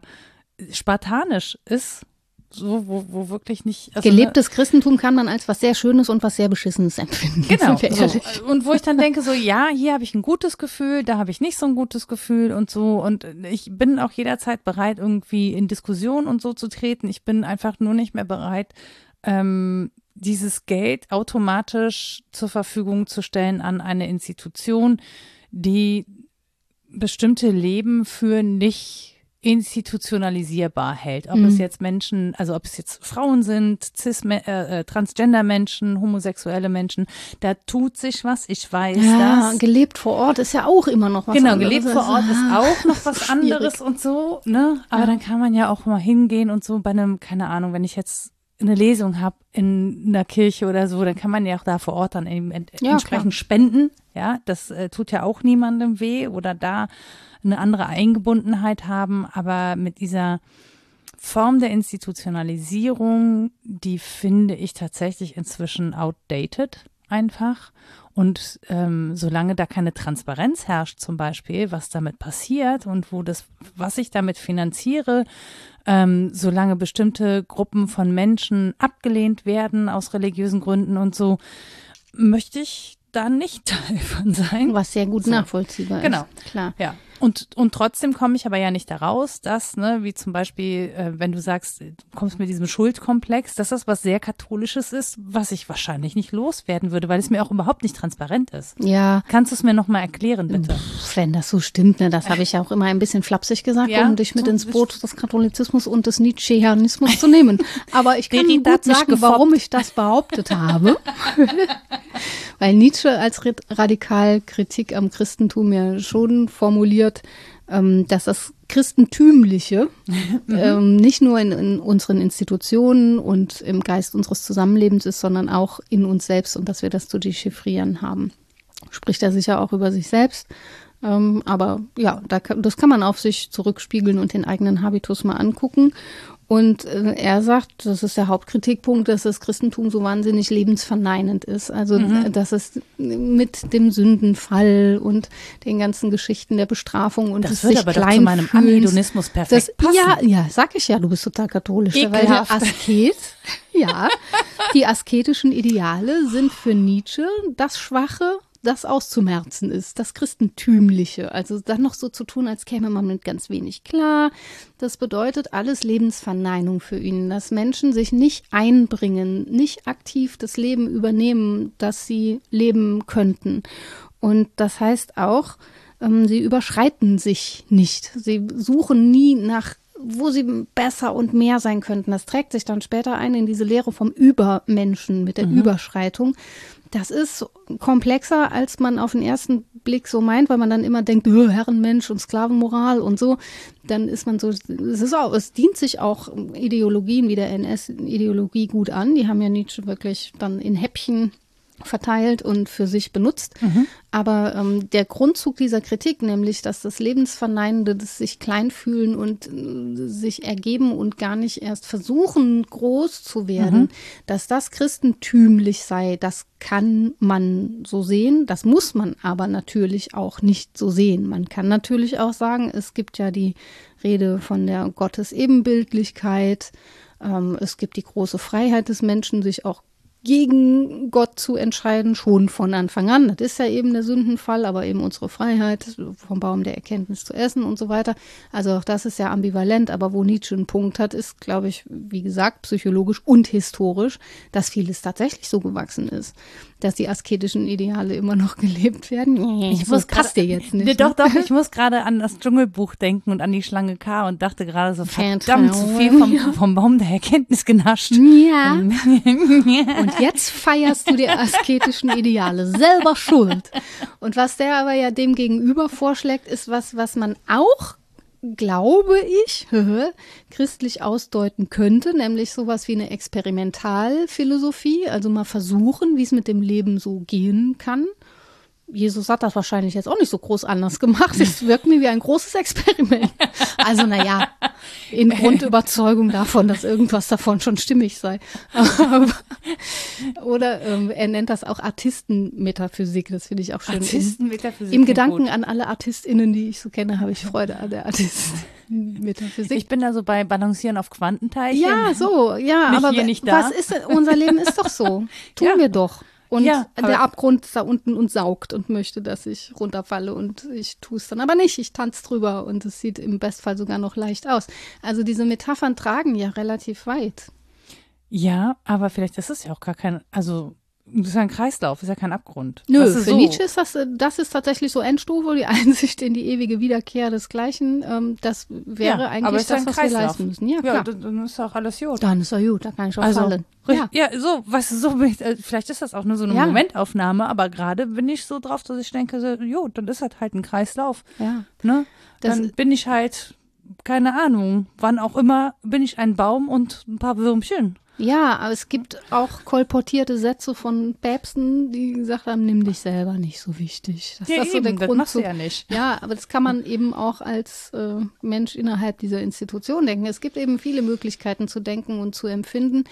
spartanisch ist, so, wo, wo wirklich nicht. Also Gelebtes ne, Christentum kann man als was sehr Schönes und was sehr Beschissenes empfinden. [LAUGHS] Genau. So. Und wo ich dann denke, so, ja, hier habe ich ein gutes Gefühl, da habe ich nicht so ein gutes Gefühl und so. Und ich bin auch jederzeit bereit, irgendwie in Diskussion und so zu treten. Ich bin einfach nur nicht mehr bereit, ähm, dieses Geld automatisch zur Verfügung zu stellen an eine Institution, die bestimmte Leben für nicht institutionalisierbar hält. Ob mhm. es jetzt Menschen, also ob es jetzt Frauen sind, Cis, äh, äh, Transgender-Menschen, homosexuelle Menschen, da tut sich was. Ich weiß ja, das. gelebt vor Ort ist ja auch immer noch was genau, anderes. Genau, gelebt vor Ort ist auch noch was schwierig. anderes und so, ne? Aber ja. dann kann man ja auch mal hingehen und so bei einem, keine Ahnung, wenn ich jetzt eine Lesung habe in einer Kirche oder so, dann kann man ja auch da vor Ort dann eben ent ja, entsprechend klar. spenden. Ja, das äh, tut ja auch niemandem weh oder da eine andere Eingebundenheit haben, aber mit dieser Form der Institutionalisierung, die finde ich tatsächlich inzwischen outdated. einfach. Und ähm, solange da keine Transparenz herrscht, zum Beispiel, was damit passiert und wo das, was ich damit finanziere, ähm, solange bestimmte Gruppen von Menschen abgelehnt werden aus religiösen Gründen und so, möchte ich da nicht [LAUGHS] Teil von sein. Was sehr gut So. nachvollziehbar Genau. ist. Klar. Ja. Und, und trotzdem komme ich aber ja nicht daraus, dass, ne, wie zum Beispiel, äh, wenn du sagst, du kommst mit diesem Schuldkomplex, dass das was sehr Katholisches ist, was ich wahrscheinlich nicht loswerden würde, weil es mir auch überhaupt nicht transparent ist. Ja, Kannst du es mir nochmal erklären, bitte? Pff, wenn das so stimmt, ne, das habe ich ja auch immer ein bisschen flapsig gesagt, Ja, um dich mit so ins Boot des Katholizismus und des Nietzscheanismus zu nehmen. Aber ich [LAUGHS] kann Berit gut sagen, gefoppt. warum ich das behauptet habe. [LAUGHS] Weil Nietzsche als Red- Radikalkritik am Christentum ja schon formuliert, ähm, dass das Christentümliche [LAUGHS] ähm, nicht nur in, in unseren Institutionen und im Geist unseres Zusammenlebens ist, sondern auch in uns selbst und dass wir das zu dechiffrieren haben. Spricht er sicher auch über sich selbst. Ähm, aber ja, da, das kann man auf sich zurückspiegeln und den eigenen Habitus mal angucken. Und äh, er sagt, das ist der Hauptkritikpunkt, dass das Christentum so wahnsinnig lebensverneinend ist. Also, äh, dass es mit dem Sündenfall und den ganzen Geschichten der Bestrafung und Das des wird sich aber doch zu klein meinem fühlens- Anhedonismus perfekt das, passen. Ja, ja, sag ich ja, du bist total katholisch. Weil der Ekelhaft. Asket, ja, die asketischen Ideale sind für Nietzsche das Schwache, das auszumerzen ist, das Christentümliche. Also dann noch so zu tun, als käme man mit ganz wenig klar. Das bedeutet alles Lebensverneinung für ihn, dass Menschen sich nicht einbringen, nicht aktiv das Leben übernehmen, das sie leben könnten. Und das heißt auch, ähm, sie überschreiten sich nicht. Sie suchen nie nach wo sie besser und mehr sein könnten. Das trägt sich dann später ein in diese Lehre vom Übermenschen mit der Überschreitung. Das ist komplexer, als man auf den ersten Blick so meint, weil man dann immer denkt, "Öh, Herrenmensch und Sklavenmoral und so. Dann ist man so, es ist auch, es dient sich auch Ideologien wie der NS-Ideologie gut an. Die haben ja Nietzsche wirklich dann in Häppchen verteilt und für sich benutzt. Aber ähm, der Grundzug dieser Kritik, nämlich, dass das Lebensverneinende, das sich klein fühlen und äh, sich ergeben und gar nicht erst versuchen, groß zu werden, dass das christentümlich sei, das kann man so sehen. Das muss man aber natürlich auch nicht so sehen. Man kann natürlich auch sagen, es gibt ja die Rede von der Gottesebenbildlichkeit. Ähm, es gibt die große Freiheit des Menschen, sich auch gegen Gott zu entscheiden, schon von Anfang an. Das ist ja eben der Sündenfall, aber eben unsere Freiheit, vom Baum der Erkenntnis zu essen und so weiter. Also auch das ist ja ambivalent, aber wo Nietzsche einen Punkt hat, ist, glaube ich, wie gesagt, psychologisch und historisch, dass vieles tatsächlich so gewachsen ist, dass die asketischen Ideale immer noch gelebt werden. Ich so muss passt dir gerade- jetzt nicht. Ne? Doch, doch, ich muss gerade an das Dschungelbuch denken und an die Schlange K und dachte gerade so, verdammt, zu viel vom, vom Baum der Erkenntnis genascht. Ja. [LAUGHS] Und jetzt feierst du die asketischen Ideale. Selber schuld. Und was der aber ja dem gegenüber vorschlägt, ist was, was man auch, glaube ich, [LAUGHS] christlich ausdeuten könnte, nämlich sowas wie eine Experimentalphilosophie, also mal versuchen, wie es mit dem Leben so gehen kann. Jesus hat das wahrscheinlich jetzt auch nicht so groß anders gemacht. Es wirkt mir wie ein großes Experiment. Also, naja, in [LAUGHS] Grundüberzeugung davon, dass irgendwas davon schon stimmig sei. [LAUGHS] Oder ähm, er nennt das auch Artistenmetaphysik. Das finde ich auch schön. Artistenmetaphysik Im Gedanken gut. an alle ArtistInnen, die ich so kenne, habe ich Freude an der Artistenmetaphysik. Ich bin da so bei Balancieren auf Quantenteilchen. Ja, so, ja, Nicht aber hier, was ist unser Leben ist doch so. [LAUGHS] Tun Ja. wir doch. Und Ja, der Abgrund ist da unten und saugt und möchte, dass ich runterfalle und ich tue es dann aber nicht. Ich tanze drüber und es sieht im Bestfall sogar noch leicht aus. Also diese Metaphern tragen ja relativ weit. Ja, aber vielleicht ist es ja auch gar kein, also das ist ja ein Kreislauf, ist ja kein Abgrund. Nö, für so. Nietzsche ist das, äh, das ist tatsächlich so Endstufe, die [LAUGHS] Einsicht in die ewige Wiederkehr des Gleichen. Ähm, das wäre ja, eigentlich das, ein was wir Kreislauf. leisten müssen. Ja, Ja, klar. dann, dann ist auch alles gut. dann ist er gut, da kann ich auch Also, fallen. Ja. ja. so, weißt du, so bin ich, äh, vielleicht ist das auch nur so eine Ja. Momentaufnahme, aber gerade bin ich so drauf, dass ich denke, so, jo, dann ist das halt ein Kreislauf, ja. ne? Das- Dann bin ich halt, keine Ahnung, wann auch immer, bin ich ein Baum und ein paar Würmchen. Ja, aber es gibt auch kolportierte Sätze von Päpsten, die gesagt haben, nimm dich selber nicht so wichtig. Das Ja, ist so der eben, das Grund du zu- ja nicht. Ja, aber das kann man eben auch als äh, Mensch innerhalb dieser Institution denken. Es gibt eben viele Möglichkeiten zu denken und zu empfinden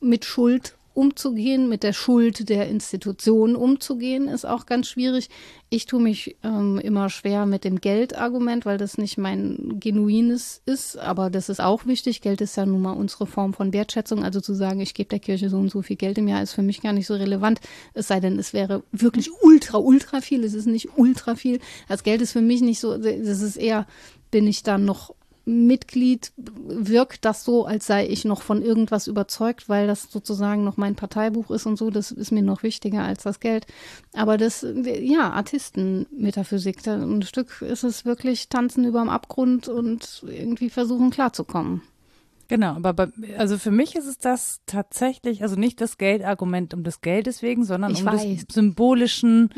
mit Schuld umzugehen, mit der Schuld der Institution umzugehen, ist auch ganz schwierig. Ich tue mich ähm, immer schwer mit dem Geldargument, weil das nicht mein genuines ist, aber das ist auch wichtig. Geld ist ja nun mal unsere Form von Wertschätzung. Also zu sagen, ich gebe der Kirche so und so viel Geld im Jahr, ist für mich gar nicht so relevant. Es sei denn, es wäre wirklich ultra, ultra viel. Es ist nicht ultra viel. Das Geld ist für mich nicht so, das ist eher, bin ich dann noch Mitglied wirkt das so, als sei ich noch von irgendwas überzeugt, weil das sozusagen noch mein Parteibuch ist und so. Das ist mir noch wichtiger als das Geld. Aber das, ja, Artistenmetaphysik. Ein Stück ist es wirklich Tanzen über dem Abgrund und irgendwie versuchen klarzukommen. Genau, aber bei, also für mich ist es das tatsächlich, also nicht das Geldargument um des Geldes wegen, sondern Ich um weiß. des symbolischen.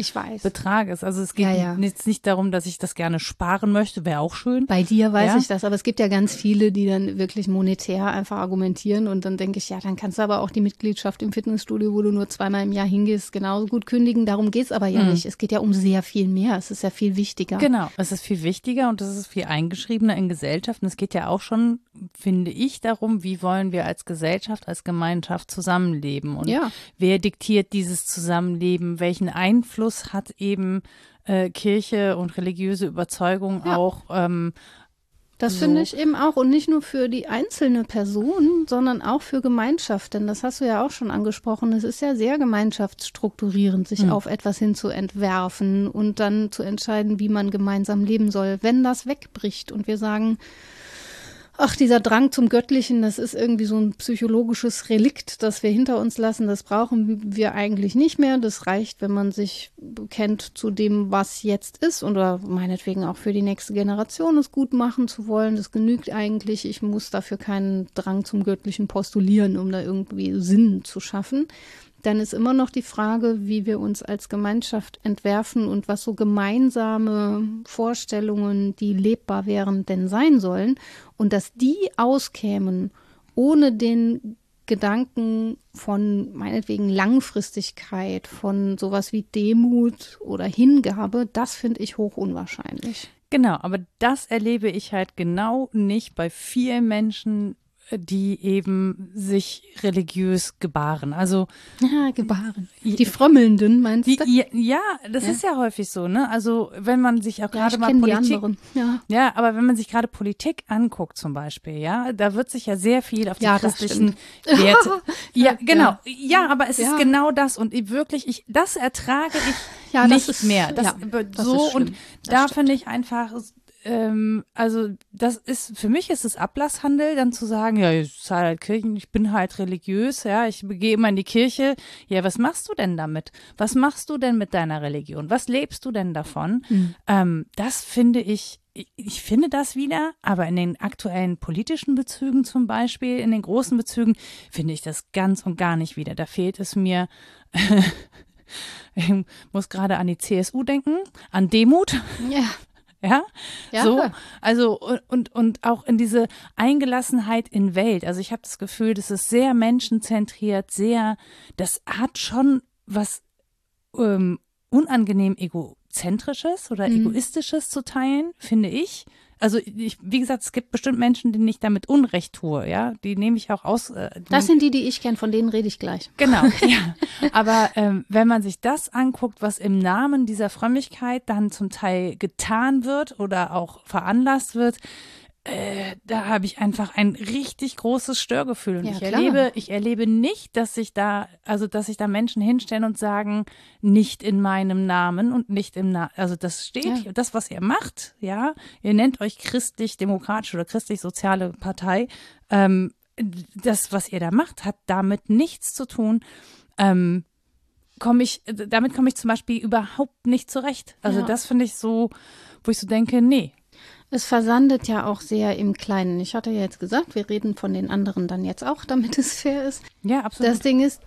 Betrages. Also es geht Ja, ja. jetzt nicht darum, dass ich das gerne sparen möchte, wäre auch schön. Bei dir weiß Ja? ich das, aber es gibt ja ganz viele, die dann wirklich monetär einfach argumentieren und dann denke ich, ja, dann kannst du aber auch die Mitgliedschaft im Fitnessstudio, wo du nur zweimal im Jahr hingehst, genauso gut kündigen. Darum geht's aber ja nicht. Es geht ja um sehr viel mehr. Es ist ja viel wichtiger. Genau, es ist viel wichtiger und es ist viel eingeschriebener in Gesellschaften. Es geht ja auch schon, finde ich, darum, wie wollen wir als Gesellschaft, als Gemeinschaft zusammenleben und Ja. wer diktiert dieses Zusammenleben, welchen Einfluss hat eben äh, Kirche und religiöse Überzeugung Ja. auch ähm, Das So. finde ich eben auch und nicht nur für die einzelne Person, sondern auch für Gemeinschaft. Denn das hast du ja auch schon angesprochen. Es ist ja sehr gemeinschaftsstrukturierend, sich auf etwas hin zu entwerfen und dann zu entscheiden, wie man gemeinsam leben soll. Wenn das wegbricht und wir sagen, ach, dieser Drang zum Göttlichen, das ist irgendwie so ein psychologisches Relikt, das wir hinter uns lassen. Das brauchen wir eigentlich nicht mehr. Das reicht, wenn man sich kennt zu dem, was jetzt ist oder meinetwegen auch für die nächste Generation es gut machen zu wollen. Das genügt eigentlich. Ich muss dafür keinen Drang zum Göttlichen postulieren, um da irgendwie Sinn zu schaffen. Dann ist immer noch die Frage, wie wir uns als Gemeinschaft entwerfen und was so gemeinsame Vorstellungen, die lebbar wären, denn sein sollen. Und dass die auskämen, ohne den Gedanken von meinetwegen Langfristigkeit, von sowas wie Demut oder Hingabe, das finde ich hoch unwahrscheinlich. Genau, aber das erlebe ich halt genau nicht bei vielen Menschen, die eben sich religiös gebaren. Also Ja, Gebaren. Die Frömmelnden, meinst die, du? ja, ja, das Ja. ist ja häufig so, ne? Also wenn man sich auch Ja, gerade ich mal kenne die Politik anderen. Ja. Ja, aber wenn man sich gerade Politik anguckt zum Beispiel, ja, da wird sich ja sehr viel auf die Ja, das christlichen Werte. [LAUGHS] ja, genau. Ja, aber es Ja. ist genau das und ich wirklich, ich, das ertrage ich Ja, das nicht ist- mehr. Das, ja, das so schlimm. und Das da finde ich einfach, ähm, also das ist für mich ist es Ablasshandel, dann zu sagen, ja, ich zahle halt Kirchen, ich bin halt religiös, ja, ich gehe immer in die Kirche. Ja, was machst du denn damit? Was machst du denn mit deiner Religion? Was lebst du denn davon? Ähm, das finde ich ich, ich finde das wieder, aber in den aktuellen politischen Bezügen zum Beispiel, in den großen Bezügen, finde ich das ganz und gar nicht wieder. Da fehlt es mir, [LAUGHS] ich muss gerade an die CSU denken, an Demut. Ja. Ja, Ja. so, also und, und, auch in diese Eingelassenheit in Welt. Also ich habe das Gefühl, das ist sehr menschenzentriert, sehr, das hat schon was ähm, unangenehm egozentrisches oder Mhm. egoistisches zu teilen, finde ich. Also ich, wie gesagt, es gibt bestimmt Menschen, denen ich damit Unrecht tue, ja, die nehme ich auch aus. Äh, Das sind die, die ich kenne, von denen rede ich gleich. Genau, [LAUGHS] ja. Aber ähm, wenn man sich das anguckt, was im Namen dieser Frömmigkeit dann zum Teil getan wird oder auch veranlasst wird, äh, da habe ich einfach ein richtig großes Störgefühl. Und Ja, ich klar. erlebe, ich erlebe nicht, dass sich da, also dass sich da Menschen hinstellen und sagen, nicht in meinem Namen und nicht im Namen. Also das steht, Ja. hier, das, was ihr macht, ja, ihr nennt euch christlich-demokratische oder christlich-soziale Partei. Ähm, das, was ihr da macht, hat damit nichts zu tun. Ähm, komme ich, damit komme ich zum Beispiel überhaupt nicht zurecht. Also Ja. das finde ich so, wo ich so denke, nee. Es versandet ja auch sehr im Kleinen. Ich hatte ja jetzt gesagt, wir reden von den anderen dann jetzt auch, [LAUGHS] damit es fair ist. Ja, absolut. Das Ding ist,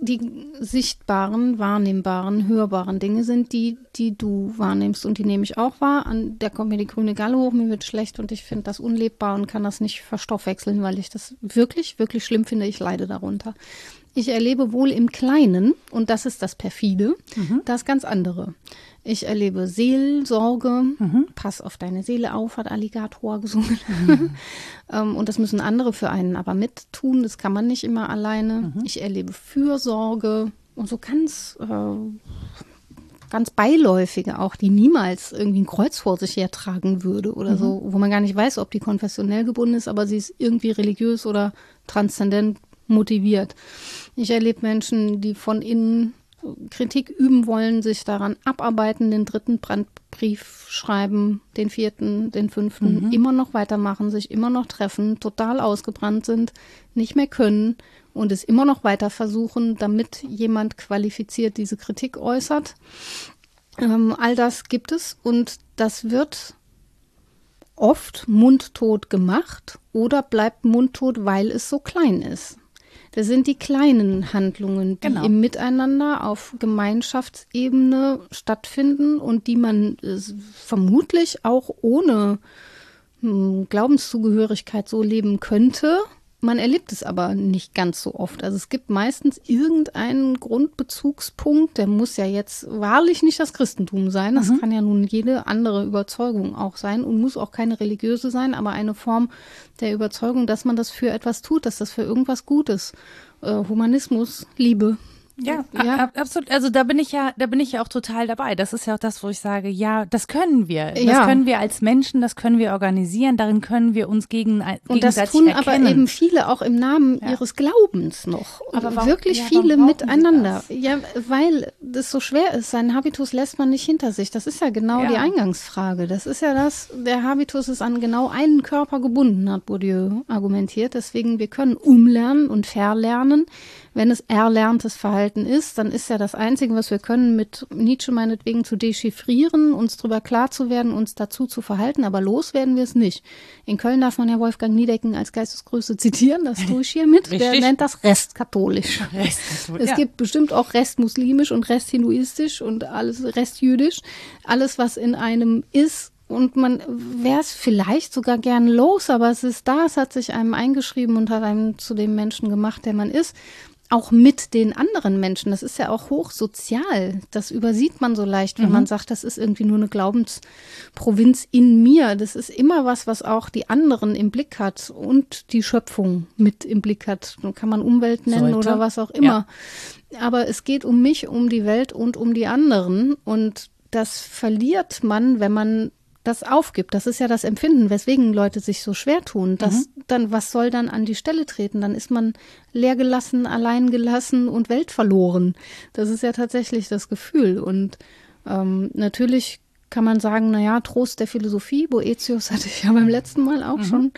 die sichtbaren, wahrnehmbaren, hörbaren Dinge sind die, die du wahrnimmst und die nehme ich auch wahr. An der kommt mir die grüne Galle hoch, mir wird schlecht und ich finde das unlebbar und kann das nicht verstoffwechseln, weil ich das wirklich, wirklich schlimm finde. Ich leide darunter. Ich erlebe wohl im Kleinen, und das ist das Perfide, das ganz andere. Ich erlebe Seelsorge, pass auf deine Seele auf, hat Alligator gesungen. [LAUGHS] Ähm, und das müssen andere für einen aber mittun, das kann man nicht immer alleine. Ich erlebe Fürsorge und so ganz, äh, ganz beiläufige auch, die niemals irgendwie ein Kreuz vor sich hertragen würde oder so, wo man gar nicht weiß, ob die konfessionell gebunden ist, aber sie ist irgendwie religiös oder transzendent motiviert. Ich erlebe Menschen, die von innen Kritik üben wollen, sich daran abarbeiten, den dritten Brandbrief schreiben, den vierten, den fünften, immer noch weitermachen, sich immer noch treffen, total ausgebrannt sind, nicht mehr können und es immer noch weiter versuchen, damit jemand qualifiziert diese Kritik äußert. Ähm, all das gibt es und das wird oft mundtot gemacht oder bleibt mundtot, weil es so klein ist. Das sind die kleinen Handlungen, die Genau. im Miteinander auf Gemeinschaftsebene stattfinden und die man äh, vermutlich auch ohne hm, Glaubenszugehörigkeit so leben könnte. Man erlebt es aber nicht ganz so oft. Also es gibt meistens irgendeinen Grundbezugspunkt, der muss ja jetzt wahrlich nicht das Christentum sein. Das kann ja nun jede andere Überzeugung auch sein und muss auch keine religiöse sein, aber eine Form der Überzeugung, dass man das für etwas tut, dass das für irgendwas Gutes. Äh, Humanismus, Liebe. Ja, Ja. Ab, absolut. Also da bin ich ja, da bin ich ja auch total dabei. Das ist ja auch das, wo ich sage, ja, das können wir. Das Ja. können wir als Menschen, das können wir organisieren, darin können wir uns gegen, Und das tun erkennen. aber eben viele auch im Namen Ja. ihres Glaubens noch. Aber warum- Wirklich viele miteinander. Ja, weil das so schwer ist. Seinen Habitus lässt man nicht hinter sich. Das ist ja genau die Eingangsfrage. Das ist ja das, der Habitus ist an genau einen Körper gebunden, hat Bourdieu argumentiert. Deswegen, wir können umlernen und verlernen. Wenn es erlerntes Verhalten ist, dann ist ja das Einzige, was wir können, mit Nietzsche meinetwegen zu dechiffrieren, uns darüber klar zu werden, uns dazu zu verhalten, aber los werden wir es nicht. In Köln darf man ja Wolfgang Niedecken als Geistesgröße zitieren, das tue ich hier mit. Der nennt das restkatholisch. [LAUGHS] Es ja. gibt bestimmt auch restmuslimisch und resthinduistisch und alles restjüdisch. Alles, was in einem ist. Und man wäre es vielleicht sogar gern los, aber es ist da, es hat sich einem eingeschrieben und hat einem zu dem Menschen gemacht, der man ist. Auch mit den anderen Menschen. Das ist ja auch hochsozial. Das übersieht man so leicht, wenn man sagt, das ist irgendwie nur eine Glaubensprovinz in mir. Das ist immer was, was auch die anderen im Blick hat und die Schöpfung mit im Blick hat. Kann man Umwelt nennen Sollte. oder was auch immer. Aber es geht um mich, um die Welt und um die anderen. Und das verliert man, wenn man das aufgibt. Das ist ja das Empfinden, weswegen Leute sich so schwer tun. Das, dann, was soll dann an die Stelle treten? Dann ist man leergelassen, alleingelassen und weltverloren. Das ist ja tatsächlich das Gefühl. Und ähm, natürlich kann man sagen, naja, Trost der Philosophie, Boetius hatte ich ja beim letzten Mal auch schon.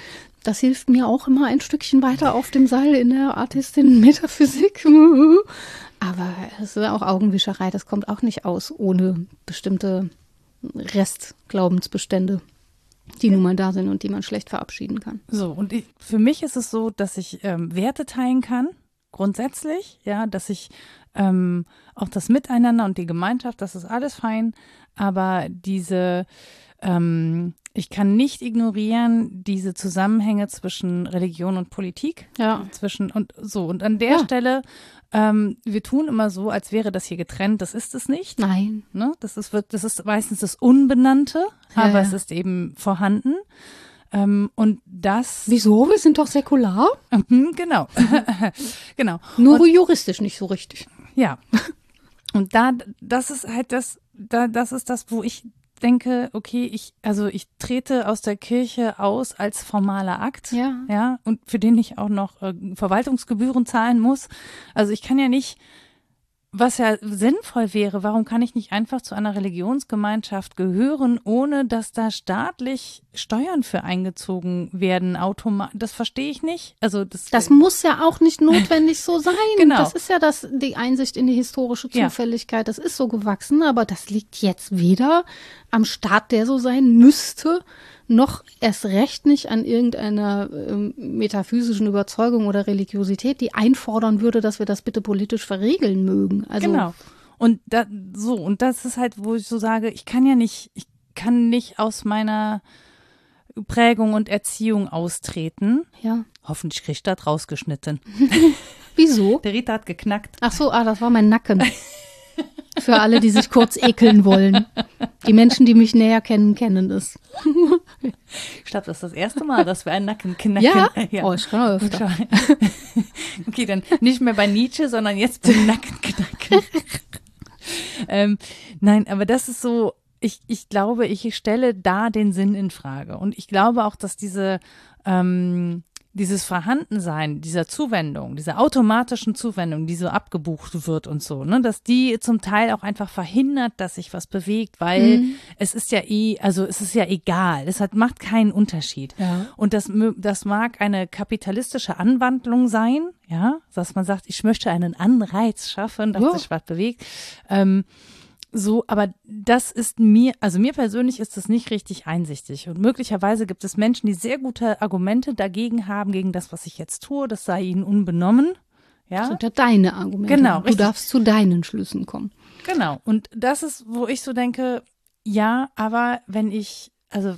Das hilft mir auch immer ein Stückchen weiter auf dem Seil in der Artistin-Metaphysik. [LAUGHS] Aber es ist auch Augenwischerei, das kommt auch nicht aus ohne bestimmte Restglaubensbestände, die nun mal da sind und die man schlecht verabschieden kann. So, und ich, für mich ist es so, dass ich ähm, Werte teilen kann, grundsätzlich, ja, dass ich ähm, auch das Miteinander und die Gemeinschaft, das ist alles fein, aber diese, ähm, ich kann nicht ignorieren, diese Zusammenhänge zwischen Religion und Politik, Ja. zwischen und so. Und an der Ja. Stelle, ähm, wir tun immer so, als wäre das hier getrennt, das ist es nicht. Nein. Ne? Das, ist, wird- das ist meistens das Unbenannte, Ja, aber ja. es ist eben vorhanden. Ähm, und das, Wieso? Wir sind doch säkular. Mhm, genau, [LAUGHS] genau, Nur juristisch nicht so richtig. ja. Und da, das ist halt das, da, das ist das, wo ich denke, okay, ich, also ich trete aus der Kirche aus als formaler Akt, Ja. ja, und für den ich auch noch äh, Verwaltungsgebühren zahlen muss. Also ich kann ja nicht, was ja sinnvoll wäre, warum kann ich nicht einfach zu einer Religionsgemeinschaft gehören, ohne dass da staatlich Steuern für eingezogen werden, automatisch? Das verstehe ich nicht. Also das, Das muss ja auch nicht notwendig so sein. [LAUGHS] Genau. Das ist ja das, die Einsicht in die historische Ja. Zufälligkeit. Das ist so gewachsen, aber das liegt jetzt weder am Staat, der so sein müsste, noch erst recht nicht an irgendeiner ähm, metaphysischen Überzeugung oder Religiosität, die einfordern würde, dass wir das bitte politisch verregeln mögen. Also Genau. Und da, so, und das ist halt, wo ich so sage, ich kann ja nicht, ich kann nicht aus meiner Prägung und Erziehung austreten. ja. Hoffentlich ich das rausgeschnitten. [LAUGHS] Wieso? Der [LAUGHS] Rita hat geknackt. Ach so, ah, das war mein Nacken. [LAUGHS] Für alle, die sich kurz ekeln wollen. Die Menschen, die mich näher kennen, kennen es. Ich glaube, das ist das erste Mal, dass wir einen Nacken knacken. Ja? Oh, ich kann auch öfter. [LAUGHS] Okay, dann nicht mehr bei Nietzsche, sondern jetzt beim Nacken knacken. ähm, nein, aber das ist so, ich, ich glaube, ich stelle da den Sinn in Frage. Und ich glaube auch, dass diese, ähm, dieses Vorhandensein dieser Zuwendung, dieser automatischen Zuwendung, die so abgebucht wird und so, ne, dass die zum Teil auch einfach verhindert, dass sich was bewegt, weil Mhm. es ist ja eh, also es ist ja egal, es hat, macht keinen Unterschied. Ja. Und das, das mag eine kapitalistische Anwandlung sein, ja, dass man sagt, ich möchte einen Anreiz schaffen, dass Ja. sich was bewegt. Ähm, so, aber das ist mir, also mir persönlich ist das nicht richtig einsichtig. Und möglicherweise gibt es Menschen, die sehr gute Argumente dagegen haben, gegen das, was ich jetzt tue. Das sei ihnen unbenommen. Das Ja, sind ja deine Argumente. Genau, Du richtig. darfst zu deinen Schlüssen kommen. genau. Und das ist, wo ich so denke, ja, aber wenn ich, also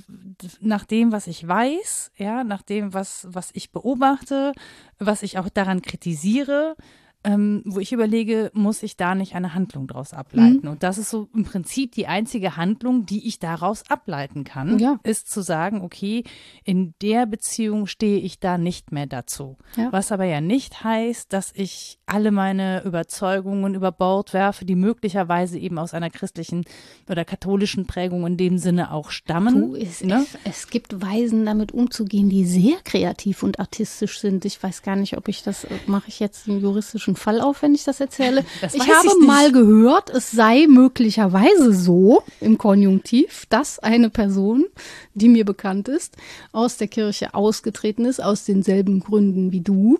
nach dem, was ich weiß, ja, nach dem, was, was ich beobachte, was ich auch daran kritisiere, ähm, wo ich überlege, muss ich da nicht eine Handlung daraus ableiten? Mhm. Und das ist so im Prinzip die einzige Handlung, die ich daraus ableiten kann, Ja. ist zu sagen, okay, in der Beziehung stehe ich da nicht mehr dazu. Ja. Was aber ja nicht heißt, dass ich alle meine Überzeugungen über Bord werfe, die möglicherweise eben aus einer christlichen oder katholischen Prägung in dem Sinne auch stammen. Du, es, ne? es, es gibt Weisen, damit umzugehen, die sehr kreativ und artistisch sind. Ich weiß gar nicht, ob ich das, äh, mache ich jetzt einen juristischen Fall auf, wenn ich das erzähle. [LAUGHS] Das ich habe ich mal gehört, es sei möglicherweise so im Konjunktiv, dass eine Person, die mir bekannt ist, aus der Kirche ausgetreten ist, aus denselben Gründen wie du,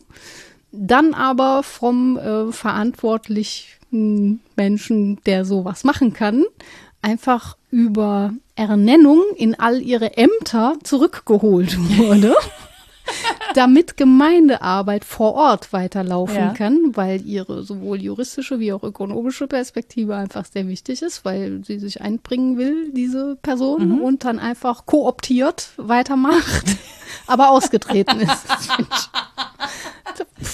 dann aber vom äh, verantwortlichen Menschen, der sowas machen kann, einfach über Ernennung in all ihre Ämter zurückgeholt [LAUGHS] wurde. Damit Gemeindearbeit vor Ort weiterlaufen Ja. kann, weil ihre sowohl juristische wie auch ökonomische Perspektive einfach sehr wichtig ist, weil sie sich einbringen will, diese Person, und dann einfach kooptiert weitermacht, [LAUGHS] aber ausgetreten ist.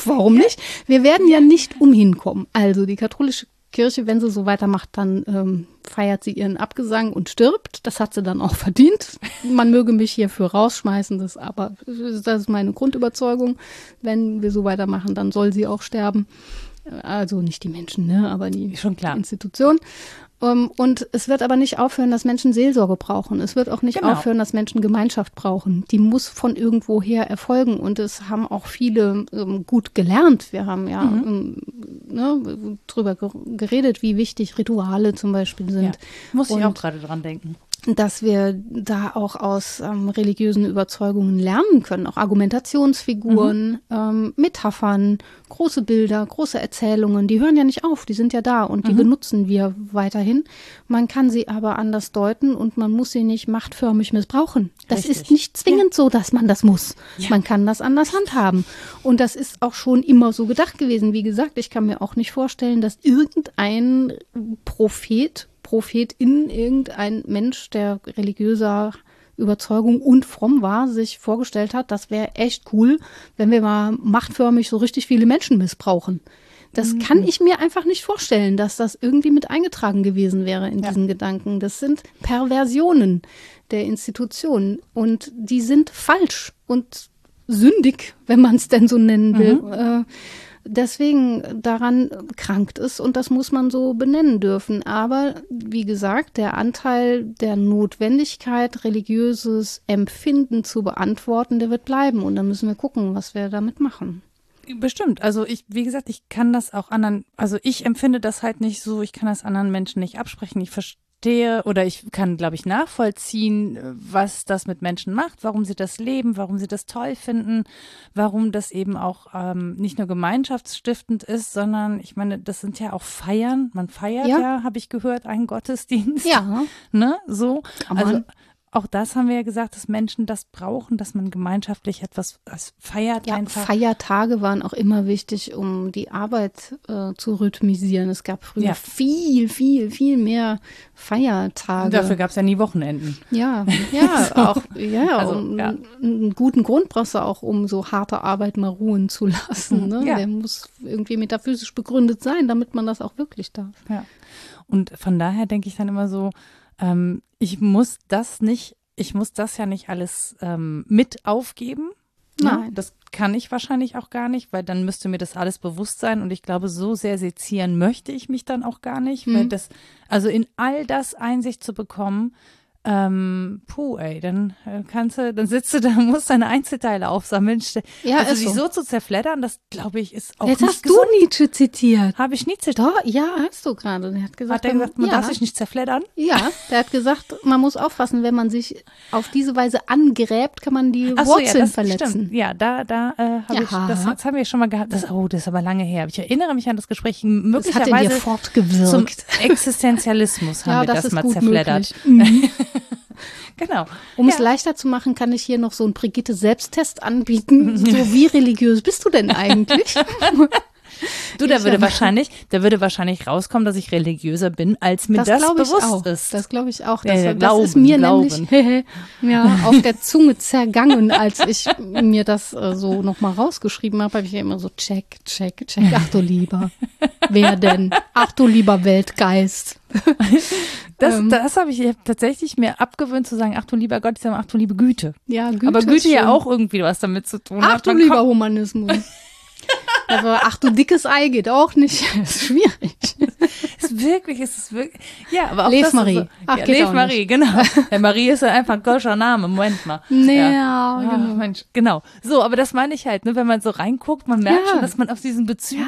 Warum nicht? Wir werden ja nicht umhin kommen. Also die katholische Kirche, wenn sie so weitermacht, dann ähm, feiert sie ihren Abgesang und stirbt. Das hat sie dann auch [LAUGHS] verdient. Man möge mich hierfür rausschmeißen, das aber das ist meine Grundüberzeugung. Wenn wir so weitermachen, dann soll sie auch sterben. Also nicht die Menschen, ne, aber die Schon klar. Institution. Ähm, und es wird aber nicht aufhören, dass Menschen Seelsorge brauchen. Es wird auch nicht Genau. aufhören, dass Menschen Gemeinschaft brauchen. Die muss von irgendwoher erfolgen. Und es haben auch viele ähm, gut gelernt. Wir haben ja Mhm. ähm, ne, drüber ger- geredet, wie wichtig Rituale zum Beispiel Ja. sind. Muss ich Und- auch gerade dran denken. Dass wir da auch aus ähm, religiösen Überzeugungen lernen können, auch Argumentationsfiguren, ähm, Metaphern, große Bilder, große Erzählungen, die hören ja nicht auf, die sind ja da und die benutzen wir weiterhin. Man kann sie aber anders deuten und man muss sie nicht machtförmig missbrauchen. Das Richtig. ist nicht zwingend so, dass man das muss. Man kann das anders handhaben. Und das ist auch schon immer so gedacht gewesen. Wie gesagt, ich kann mir auch nicht vorstellen, dass irgendein Prophet Prophetin, irgendein Mensch, der religiöser Überzeugung und fromm war, sich vorgestellt hat, das wäre echt cool, wenn wir mal machtförmig so richtig viele Menschen missbrauchen. Das kann ich mir einfach nicht vorstellen, dass das irgendwie mit eingetragen gewesen wäre in Ja. diesen Gedanken. Das sind Perversionen der Institution und die sind falsch und sündig, wenn man es denn so nennen will. Äh, deswegen daran krankt es und das muss man so benennen dürfen. Aber wie gesagt, der Anteil der Notwendigkeit, religiöses Empfinden zu beantworten, der wird bleiben und dann müssen wir gucken, was wir damit machen. Bestimmt. Also ich, wie gesagt, ich kann das auch anderen, also ich empfinde das halt nicht so, ich kann das anderen Menschen nicht absprechen. Ich verstehe oder ich kann, glaube ich, nachvollziehen, was das mit Menschen macht, warum sie das leben, warum sie das toll finden, warum das eben auch ähm, nicht nur gemeinschaftsstiftend ist, sondern ich meine, das sind ja auch Feiern. Man feiert ja, Ja. habe ich gehört, einen Gottesdienst. Ja, [LAUGHS] Ne? So. Also. Auch das haben wir ja gesagt, dass Menschen das brauchen, dass man gemeinschaftlich etwas feiert. Ja, einfach. Feiertage waren auch immer wichtig, um die Arbeit äh, zu rhythmisieren. Es gab früher ja. viel, viel, viel mehr Feiertage. Dafür gab es ja nie Wochenenden. Ja, [LAUGHS] ja, so. auch, ja, also, um, ja, einen guten Grund brauchst du auch, um so harte Arbeit mal ruhen zu lassen. Ne? Ja. Der muss irgendwie metaphysisch begründet sein, damit man das auch wirklich darf. Ja. Und von daher denke ich dann immer so, ähm, ich muss das nicht, ich muss das ja nicht alles ähm, mit aufgeben. Ne? Nein. Das kann ich wahrscheinlich auch gar nicht, weil dann müsste mir das alles bewusst sein und ich glaube, so sehr sezieren möchte ich mich dann auch gar nicht, weil mhm. das, also in all das Einsicht zu bekommen, ähm, puh, ey, dann äh, kannst du, dann sitzt du da, [LAUGHS] musst deine Einzelteile aufsammeln. Ja, also sich so. so zu zerfleddern, das glaube ich ist auch Jetzt nicht hast gesund. du Nietzsche zitiert. Habe ich nie zitiert? Doch, ja, hast du gerade. Hat gesagt, hat der gesagt, man ja. darf sich nicht zerfleddern? Ja, der hat gesagt, man muss aufpassen, wenn man sich auf diese Weise angräbt, kann man die Ach Wurzeln so, ja, verletzen. Stimmt. Ja, da, da äh, habe ich, das, das, haben wir schon mal gehabt. Das, oh, das ist aber lange her. Ich erinnere mich an das Gespräch möglicherweise das hat in dir fortgewirkt. zum Existenzialismus haben ja, wir das, das mal zerfleddert. [LAUGHS] Mhm. Genau. Um ja. es leichter zu machen, kann ich hier noch so einen Brigitte-Selbsttest anbieten. [LAUGHS] So, wie religiös bist du denn eigentlich? [LAUGHS] Du, da würde wahrscheinlich, da würde wahrscheinlich rauskommen, dass ich religiöser bin, als mir das, das bewusst auch. ist. Das glaube ich auch. Das, ja, das glauben, ist mir glauben. nämlich [LAUGHS] ja, auf der Zunge zergangen, als ich mir das äh, so nochmal rausgeschrieben habe, habe ich ja immer so check, check, check. Ach du lieber. Wer denn? Ach du lieber Weltgeist. [LAUGHS] Das, ähm, das habe ich tatsächlich mir abgewöhnt zu sagen, ach du lieber Gott, ich sage ach du liebe Güte. Ja, Güte. Aber Güte ja auch irgendwie was damit zu tun ach, hat. Ach du lieber Humanismus. Aber ach du dickes Ei geht auch nicht. [LAUGHS] Das ist schwierig. [LAUGHS] ist wirklich, ist es wirklich. Ja, aber auch Lev das Marie. So, ach, ja, Lev Marie, genau. [LAUGHS] Ja, Marie ist ja einfach ein golscher Name. Moment mal. Nee, ja, ja genau. Mensch, genau. So, aber das meine ich halt, ne, wenn man so reinguckt, man merkt schon, dass man auf diesen Bezügen,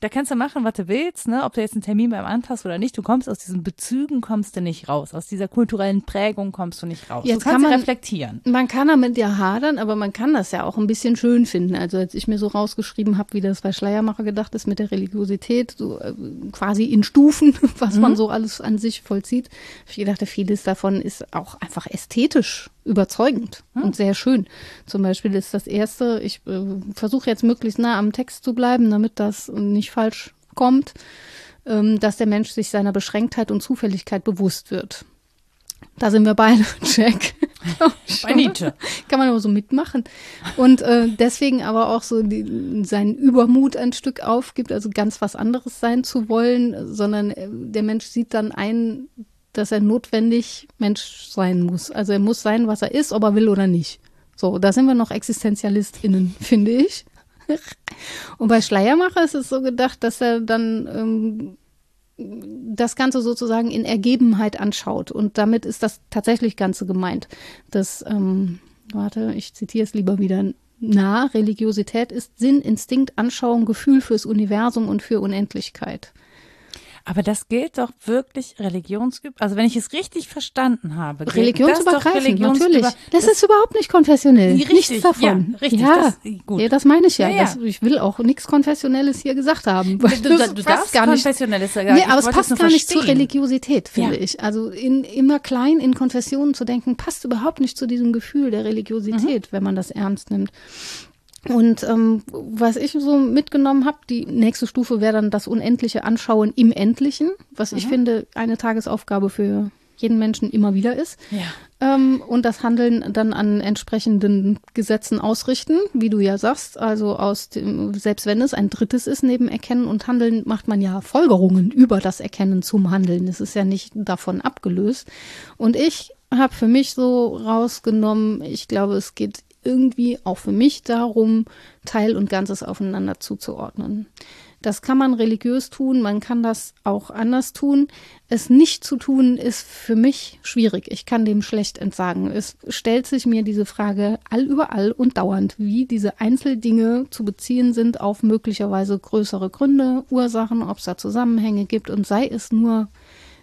da kannst du machen, was du willst, ne, ob du jetzt einen Termin beim Anfang hast oder nicht, du kommst aus diesen Bezügen kommst du nicht raus, aus dieser kulturellen Prägung kommst du nicht raus. Jetzt du kann man, reflektieren. Man kann damit ja hadern, aber man kann das ja auch ein bisschen schön finden. Also als ich mir so rausgeschrieben habe, wie das bei Schleiermacher gedacht ist mit der Religiosität, so äh, quasi in Stufen, [LAUGHS] was mhm. man so alles an sich vollzieht. Ich dachte, vieles davon ist auch einfach ästhetisch überzeugend mhm. und sehr schön. Zum Beispiel ist das erste, ich äh, versuche jetzt möglichst nah am Text zu bleiben, damit das nicht falsch kommt, ähm, dass der Mensch sich seiner Beschränktheit und Zufälligkeit bewusst wird. Da sind wir beide, [LAUGHS] Jack. Bei Nietzsche. Kann man aber so mitmachen. Und äh, deswegen aber auch so die, seinen Übermut ein Stück aufgibt, also ganz was anderes sein zu wollen, sondern äh, der Mensch sieht dann ein, dass er notwendig Mensch sein muss. Also er muss sein, was er ist, ob er will oder nicht. So, da sind wir noch ExistenzialistInnen, [LAUGHS] finde ich. Und bei Schleiermacher ist es so gedacht, dass er dann ähm, das Ganze sozusagen in Ergebenheit anschaut. Und damit ist das tatsächlich Ganze gemeint. Das, ähm, warte, ich zitiere es lieber wieder nah. Religiosität ist Sinn, Instinkt, Anschauung, Gefühl fürs Universum und für Unendlichkeit. Aber das gilt doch wirklich religionsübergreifend. Also wenn ich es richtig verstanden habe. Religionsübergreifend, natürlich. Das, das, ist überhaupt nicht konfessionell. Richtig, Nichts davon. Ja, richtig. Ja, das, gut. ja das meine ich ja. ja, ja. Das, ich will auch nichts Konfessionelles hier gesagt haben. Du, du, du darfst gar nicht. Konfessionelles sagen. Nee, aber es passt gar nicht zur Religiosität, finde ich. Also in, immer klein in Konfessionen zu denken, passt überhaupt nicht zu diesem Gefühl der Religiosität, mhm. wenn man das ernst nimmt. Und ähm, was ich so mitgenommen habe, die nächste Stufe wäre dann das unendliche Anschauen im Endlichen, was mhm. ich finde eine Tagesaufgabe für jeden Menschen immer wieder ist. Ja. Ähm, und das Handeln dann an entsprechenden Gesetzen ausrichten, wie du ja sagst. Also aus dem, selbst wenn es ein drittes ist, neben Erkennen und Handeln, macht man ja Folgerungen über das Erkennen zum Handeln. Es ist ja nicht davon abgelöst. Und ich habe für mich so rausgenommen, ich glaube, es geht irgendwie auch für mich darum, Teil und Ganzes aufeinander zuzuordnen. Das kann man religiös tun, man kann das auch anders tun. Es nicht zu tun ist für mich schwierig. Ich kann dem schlecht entsagen. Es stellt sich mir diese Frage all überall und dauernd, wie diese Einzeldinge zu beziehen sind auf möglicherweise größere Gründe, Ursachen, ob es da Zusammenhänge gibt und sei es nur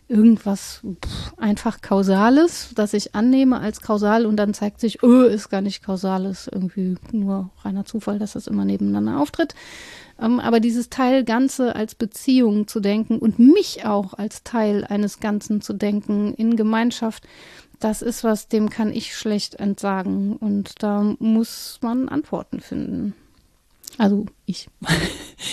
irgendwas pff, einfach Kausales, das ich annehme als kausal und dann zeigt sich, öh, ist gar nicht kausal, ist irgendwie nur reiner Zufall, dass das immer nebeneinander auftritt. Ähm, aber dieses Teil Ganze als Beziehung zu denken und mich auch als Teil eines Ganzen zu denken in Gemeinschaft, Das ist was, dem kann ich schlecht entsagen. Und da muss man Antworten finden. Also ich. [LAUGHS]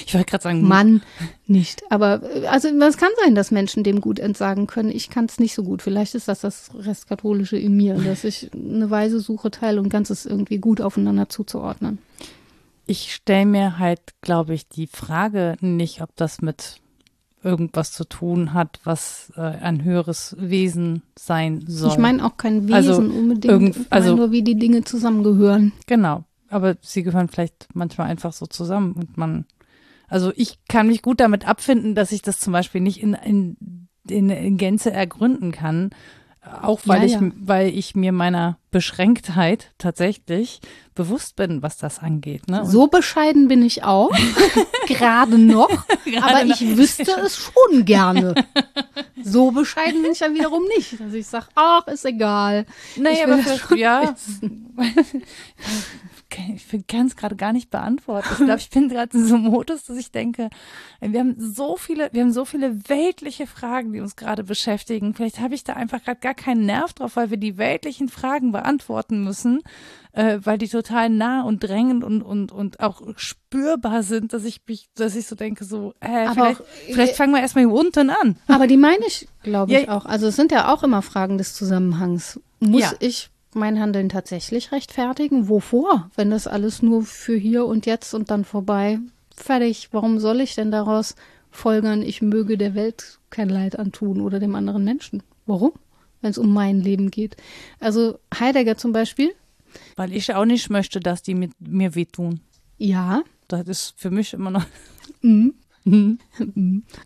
Ich wollte gerade sagen, Mann nicht. Aber äh, also es kann sein, dass Menschen dem gut entsagen können. Ich kann es nicht so gut. Vielleicht ist das das Restkatholische in mir, [LAUGHS] dass ich eine Weise suche, Teil und Ganzes irgendwie gut aufeinander zuzuordnen. ich stelle mir halt, glaube ich, die Frage nicht, ob das mit irgendwas zu tun hat, was äh, ein höheres Wesen sein soll. Ich meine auch kein Wesen Also, unbedingt. ich meine also- nur, wie die Dinge zusammengehören. Genau. Aber sie gehören vielleicht manchmal einfach so zusammen und man, also ich kann mich gut damit abfinden, dass ich das zum Beispiel nicht in, in, in, in Gänze ergründen kann. Auch weil Ja, ich, ja. weil ich mir meiner Beschränktheit tatsächlich bewusst bin, was das angeht. Ne? So bescheiden bin ich auch. [LAUGHS] Gerade noch. aber noch. ich wüsste es schon gerne. So bescheiden bin ich dann wiederum nicht, dass ich sage, ach, ist egal. Nee, Ich aber vielleicht, ja. [LAUGHS] Ich kann es gerade gar nicht beantworten. Ich glaube, ich bin gerade in so einem Modus, dass ich denke, wir haben so viele, wir haben so viele weltliche Fragen, die uns gerade beschäftigen. Vielleicht habe ich da einfach gerade gar keinen Nerv drauf, weil wir die weltlichen Fragen beantworten müssen, äh, weil die total nah und drängend und, und, und auch spürbar sind, dass ich mich, dass ich so denke, so, äh, Aber vielleicht, auch, vielleicht fangen wir erstmal hier unten an. Aber die meine ich, glaube ich, Ja. auch. Also es sind ja auch immer Fragen des Zusammenhangs. Muss Ja. ich mein Handeln tatsächlich rechtfertigen? Wovor? Wenn das alles nur für hier und jetzt und dann vorbei. Fertig. Warum soll ich denn daraus folgern, ich möge der Welt kein Leid antun oder dem anderen Menschen? Warum? Wenn es um mein Leben geht. Also Heidegger zum Beispiel. Weil ich auch nicht möchte, dass die mit mir wehtun. Ja. Das ist für mich immer noch, Mhm. [LAUGHS]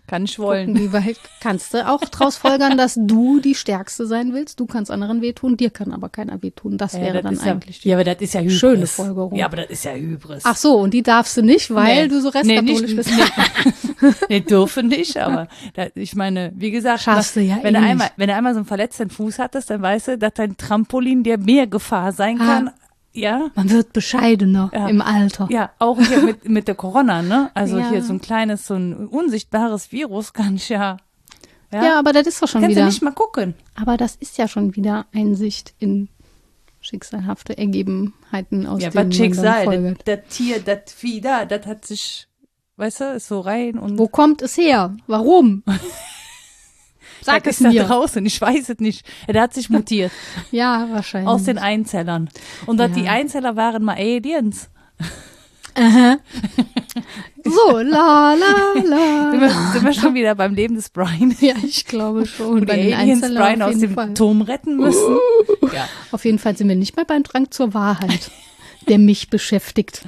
kann ich wollen. Wie weit kannst du auch daraus folgern, dass du die Stärkste sein willst? Du kannst anderen wehtun, dir kann aber keiner wehtun. Das wäre das dann ist ja, eigentlich die ja, aber das ist ja Hybris. schöne Folgerung. Ja, aber das ist ja Hybris. Ach so, und die darfst du nicht, weil Nee. du so Nee, restkatholisch nicht- bist. [LAUGHS] nee, dürfen nicht, aber da, ich meine, wie gesagt, Schaffst du ja wenn, eh du einmal, wenn du einmal so einen verletzten Fuß hattest, dann weißt du, dass dein Trampolin dir mehr Gefahr sein Ah. Ja, Man wird bescheidener Ja. im Alter. ja, auch hier mit, [LAUGHS] mit der Corona, ne? Also Ja. hier so ein kleines, so ein unsichtbares Virus kann ich ja. Ja, aber das ist doch schon kannst du wieder. nicht mal gucken. Aber das ist ja schon wieder Einsicht in schicksalhafte Ergebenheiten aus Ja, man Schicksal, das, das Tier, das Vieh da, das hat sich, weißt du, ist so rein und Wo kommt es her? Warum? [LAUGHS] Sag es ist da mir. draußen, ich weiß es nicht. Der hat sich mutiert [LAUGHS] Ja, wahrscheinlich. aus den Einzellern. Und Ja. die Einzeller waren mal Aliens. [LAUGHS] so, la, la, Sind la. wir, sind wir schon wieder beim Leben des Brian? [LAUGHS] Ja, ich glaube schon. Bei die Aliens Einzellern Brian aus dem Fall. Turm retten müssen. Ja. Auf jeden Fall sind wir nicht mehr beim Drang zur Wahrheit, der mich beschäftigt.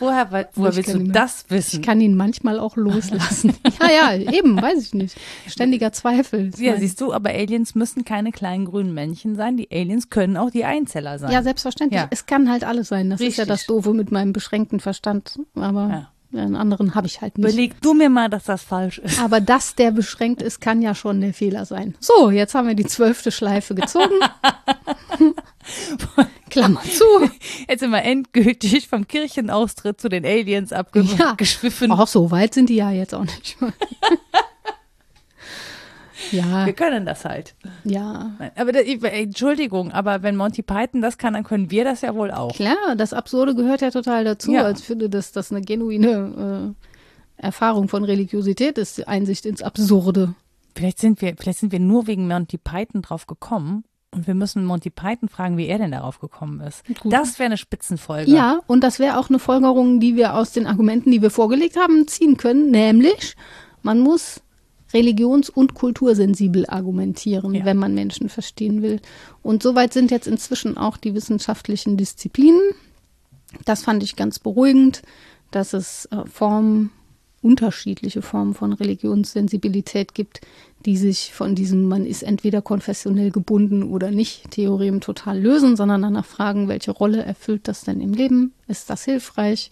Woher, woher willst du das wissen? Ich kann ihn manchmal auch loslassen. [LAUGHS] ja, ja, eben, weiß ich nicht. Ständiger Zweifel. ja, mein- siehst du, aber Aliens müssen keine kleinen grünen Männchen sein. Die Aliens können auch die Einzeller sein. ja, selbstverständlich. Ja. Es kann halt alles sein. Das ist ja Richtig. das Doofe mit meinem beschränkten Verstand. Aber Ja. Einen anderen habe ich halt nicht. Überleg du mir mal, dass das falsch ist. Aber dass der beschränkt ist, kann ja schon der Fehler sein. So, jetzt haben wir die zwölfte Schleife gezogen. [LAUGHS] Klammer zu. Jetzt sind wir endgültig vom Kirchenaustritt zu den Aliens Ja. abgeschwiffen. Auch so weit sind die ja jetzt auch nicht. [LAUGHS] ja, Wir können das halt. ja. Nein, Aber da, ich- Entschuldigung, aber wenn Monty Python das kann, dann können wir das ja wohl auch. Klar, das Absurde gehört ja total dazu. Ja. Als finde, dass das eine genuine äh, Erfahrung von Religiosität ist, die Einsicht ins Absurde. Vielleicht sind wir, vielleicht sind wir nur wegen Monty Python drauf gekommen und wir müssen Monty Python fragen, wie er denn darauf gekommen ist. Gut. Das wäre eine Spitzenfolge. Ja, und das wäre auch eine Folgerung, die wir aus den Argumenten, die wir vorgelegt haben, ziehen können, nämlich man muss religions- und kultursensibel argumentieren, Ja. wenn man Menschen verstehen will. Und soweit sind jetzt inzwischen auch die wissenschaftlichen Disziplinen. Das fand ich ganz beruhigend, dass es äh, Formen, unterschiedliche Formen von Religionssensibilität gibt, die sich von diesem, man ist entweder konfessionell gebunden oder nicht, Theorem total lösen, sondern danach fragen, welche Rolle erfüllt das denn im Leben? Ist das hilfreich?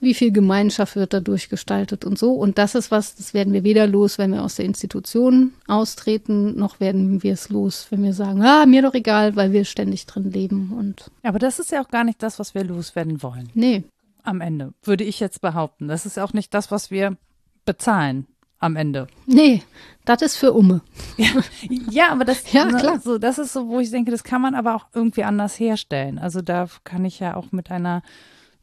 Wie viel Gemeinschaft wird dadurch gestaltet und so? Und das ist was, das werden wir weder los, wenn wir aus der Institution austreten, noch werden wir es los, wenn wir sagen, ah, mir doch egal, weil wir ständig drin leben und Aber das ist ja auch gar nicht das, was wir loswerden wollen. nee, Am Ende, würde ich jetzt behaupten. Das ist auch nicht das, was wir bezahlen. am Ende. Nee, das ist für Umme. Ja, ja aber das, [LAUGHS] Ja, ne, klar. So, das ist so, wo ich denke, das kann man aber auch irgendwie anders herstellen. Also da kann ich ja auch mit einer,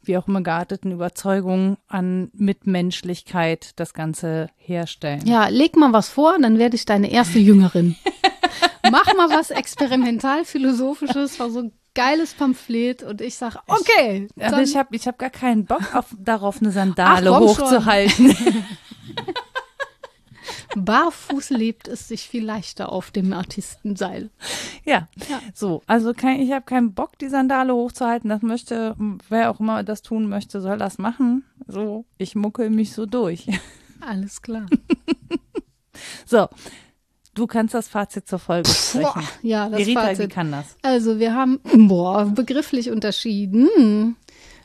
wie auch immer gearteten Überzeugung an Mitmenschlichkeit das Ganze herstellen. Ja, leg mal was vor, dann werde ich deine erste Jüngerin. [LAUGHS] Mach mal was experimental-philosophisches, war so ein geiles Pamphlet und ich sage, okay. Aber dann- ich habe ich hab gar keinen Bock auf, darauf, eine Sandale Ach, hochzuhalten. [LAUGHS] barfuß lebt es sich viel leichter auf dem Artistenseil. Ja. Ja. so. Also kein, ich habe keinen Bock, die Sandale hochzuhalten. Das möchte, wer auch immer das tun möchte, soll das machen. So, ich muckel mich so durch. Alles klar. [LAUGHS] So, du kannst das Fazit zur Folge sprechen. ja, das Rita, wie Fazit. kann das? Also wir haben boah, begrifflich unterschieden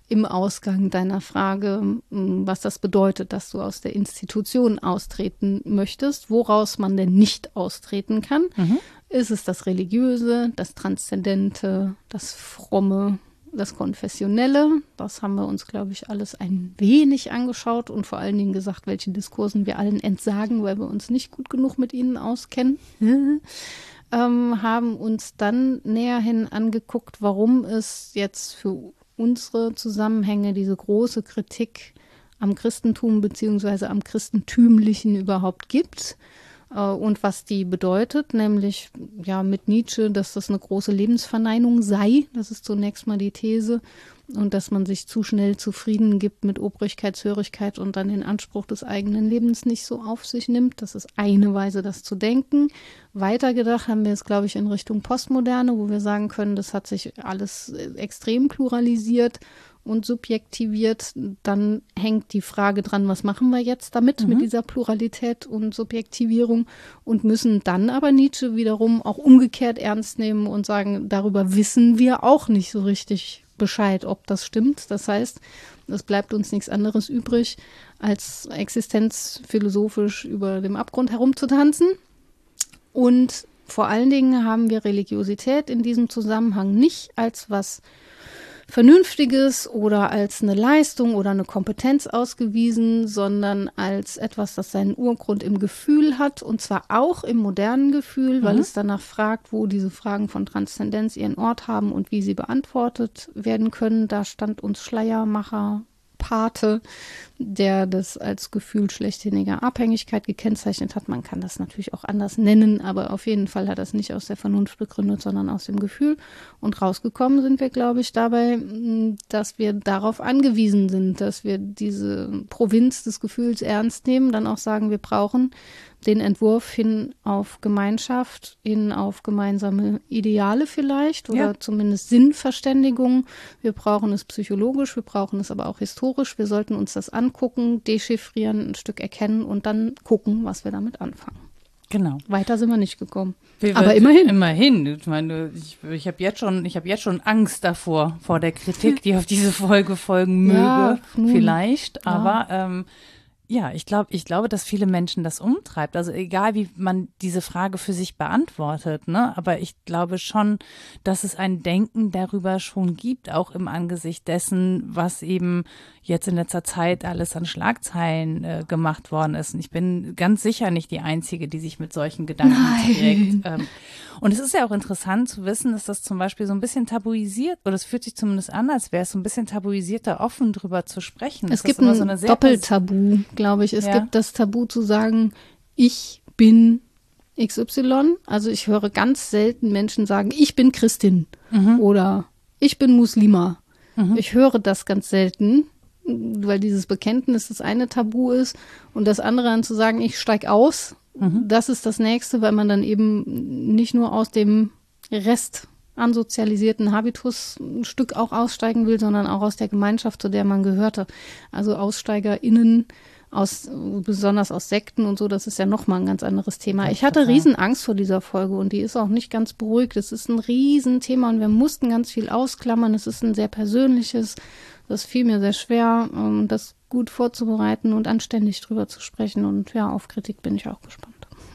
im Ausgang deiner Frage, m, was das bedeutet, dass du aus der Institution austreten möchtest, woraus man denn nicht austreten kann. Ist es das Religiöse, das Transzendente, das Fromme, das Konfessionelle? Das haben wir uns, glaube ich, alles ein wenig angeschaut und vor allen Dingen gesagt, welche Diskursen wir allen entsagen, weil wir uns nicht gut genug mit ihnen auskennen [LAUGHS] ähm, haben uns dann näherhin angeguckt, warum es jetzt für unsere Zusammenhänge diese große Kritik am Christentum beziehungsweise am Christentümlichen überhaupt gibt äh, und was die bedeutet, nämlich ja mit Nietzsche, dass das eine große Lebensverneinung sei. Das ist zunächst mal die These und dass man sich zu schnell zufrieden gibt mit Obrigkeitshörigkeit und dann den Anspruch des eigenen Lebens nicht so auf sich nimmt. Das ist eine Weise, das zu denken. Weitergedacht haben wir es, glaube ich, in Richtung Postmoderne, wo wir sagen können, das hat sich alles äh, extrem pluralisiert und subjektiviert. Dann hängt die Frage dran, was machen wir jetzt damit, mit dieser Pluralität und Subjektivierung und müssen dann aber Nietzsche wiederum auch umgekehrt ernst nehmen und sagen, darüber wissen wir auch nicht so richtig Bescheid, ob das stimmt. Das heißt, es bleibt uns nichts anderes übrig, als existenzphilosophisch über dem Abgrund herumzutanzen. Und vor allen Dingen haben wir Religiosität in diesem Zusammenhang nicht als was Vernünftiges oder als eine Leistung oder eine Kompetenz ausgewiesen, sondern als etwas, das seinen Urgrund im Gefühl hat und zwar auch im modernen Gefühl, weil es danach fragt, wo diese Fragen von Transzendenz ihren Ort haben und wie sie beantwortet werden können. Da stand uns Schleiermacher Pate, der das als Gefühl schlechthinniger Abhängigkeit gekennzeichnet hat. Man kann das natürlich auch anders nennen, aber auf jeden Fall hat das nicht aus der Vernunft begründet, sondern aus dem Gefühl. Und rausgekommen sind wir, glaube ich, dabei, mh, dass wir darauf angewiesen sind, dass wir diese Provinz des Gefühls ernst nehmen, dann auch sagen, wir brauchen den Entwurf hin auf Gemeinschaft, hin auf gemeinsame Ideale vielleicht oder Ja. zumindest Sinnverständigung. Wir brauchen es psychologisch, wir brauchen es aber auch historisch. Wir sollten uns das angucken, dechiffrieren, ein Stück erkennen und dann gucken, was wir damit anfangen. Genau. Weiter sind wir nicht gekommen. Wir Aber immerhin. Immerhin. Ich meine, ich, ich habe jetzt schon, ich habe jetzt schon Angst davor, vor der Kritik, die auf diese Folge folgen möge. Ja, vielleicht. Ja. Aber ähm, ja, ich glaube, ich glaube, dass viele Menschen das umtreibt. Also egal, wie man diese Frage für sich beantwortet, ne? Aber ich glaube schon, dass es ein Denken darüber schon gibt, auch im Angesicht dessen, was eben jetzt in letzter Zeit alles an Schlagzeilen äh, gemacht worden ist. Und ich bin ganz sicher nicht die Einzige, die sich mit solchen Gedanken Nein. trägt. Ähm, und es ist ja auch interessant zu wissen, dass das zum Beispiel so ein bisschen tabuisiert, oder es fühlt sich zumindest an, als wäre es so ein bisschen tabuisierter, offen drüber zu sprechen. Es Das gibt ein so eine sehr Doppeltabu, glaube ich. Es Ja. gibt das Tabu zu sagen, ich bin XY. Also ich höre ganz selten Menschen sagen, ich bin Christin Mhm. oder ich bin Muslima. Ich höre das ganz selten, weil dieses Bekenntnis das eine Tabu ist und das andere dann zu sagen, ich steig aus, Mhm. das ist das nächste, weil man dann eben nicht nur aus dem Rest ansozialisierten Habitus ein Stück auch aussteigen will, sondern auch aus der Gemeinschaft, zu der man gehörte. Also AussteigerInnen aus, besonders aus Sekten und so, das ist ja nochmal ein ganz anderes Thema. Ich hatte riesen Angst vor dieser Folge und die ist auch nicht ganz beruhigt. Es ist ein Riesenthema und wir mussten ganz viel ausklammern. Es ist ein sehr persönliches. Das fiel mir sehr schwer, ähm, das gut vorzubereiten und anständig drüber zu sprechen. Und ja, auf Kritik bin ich auch gespannt.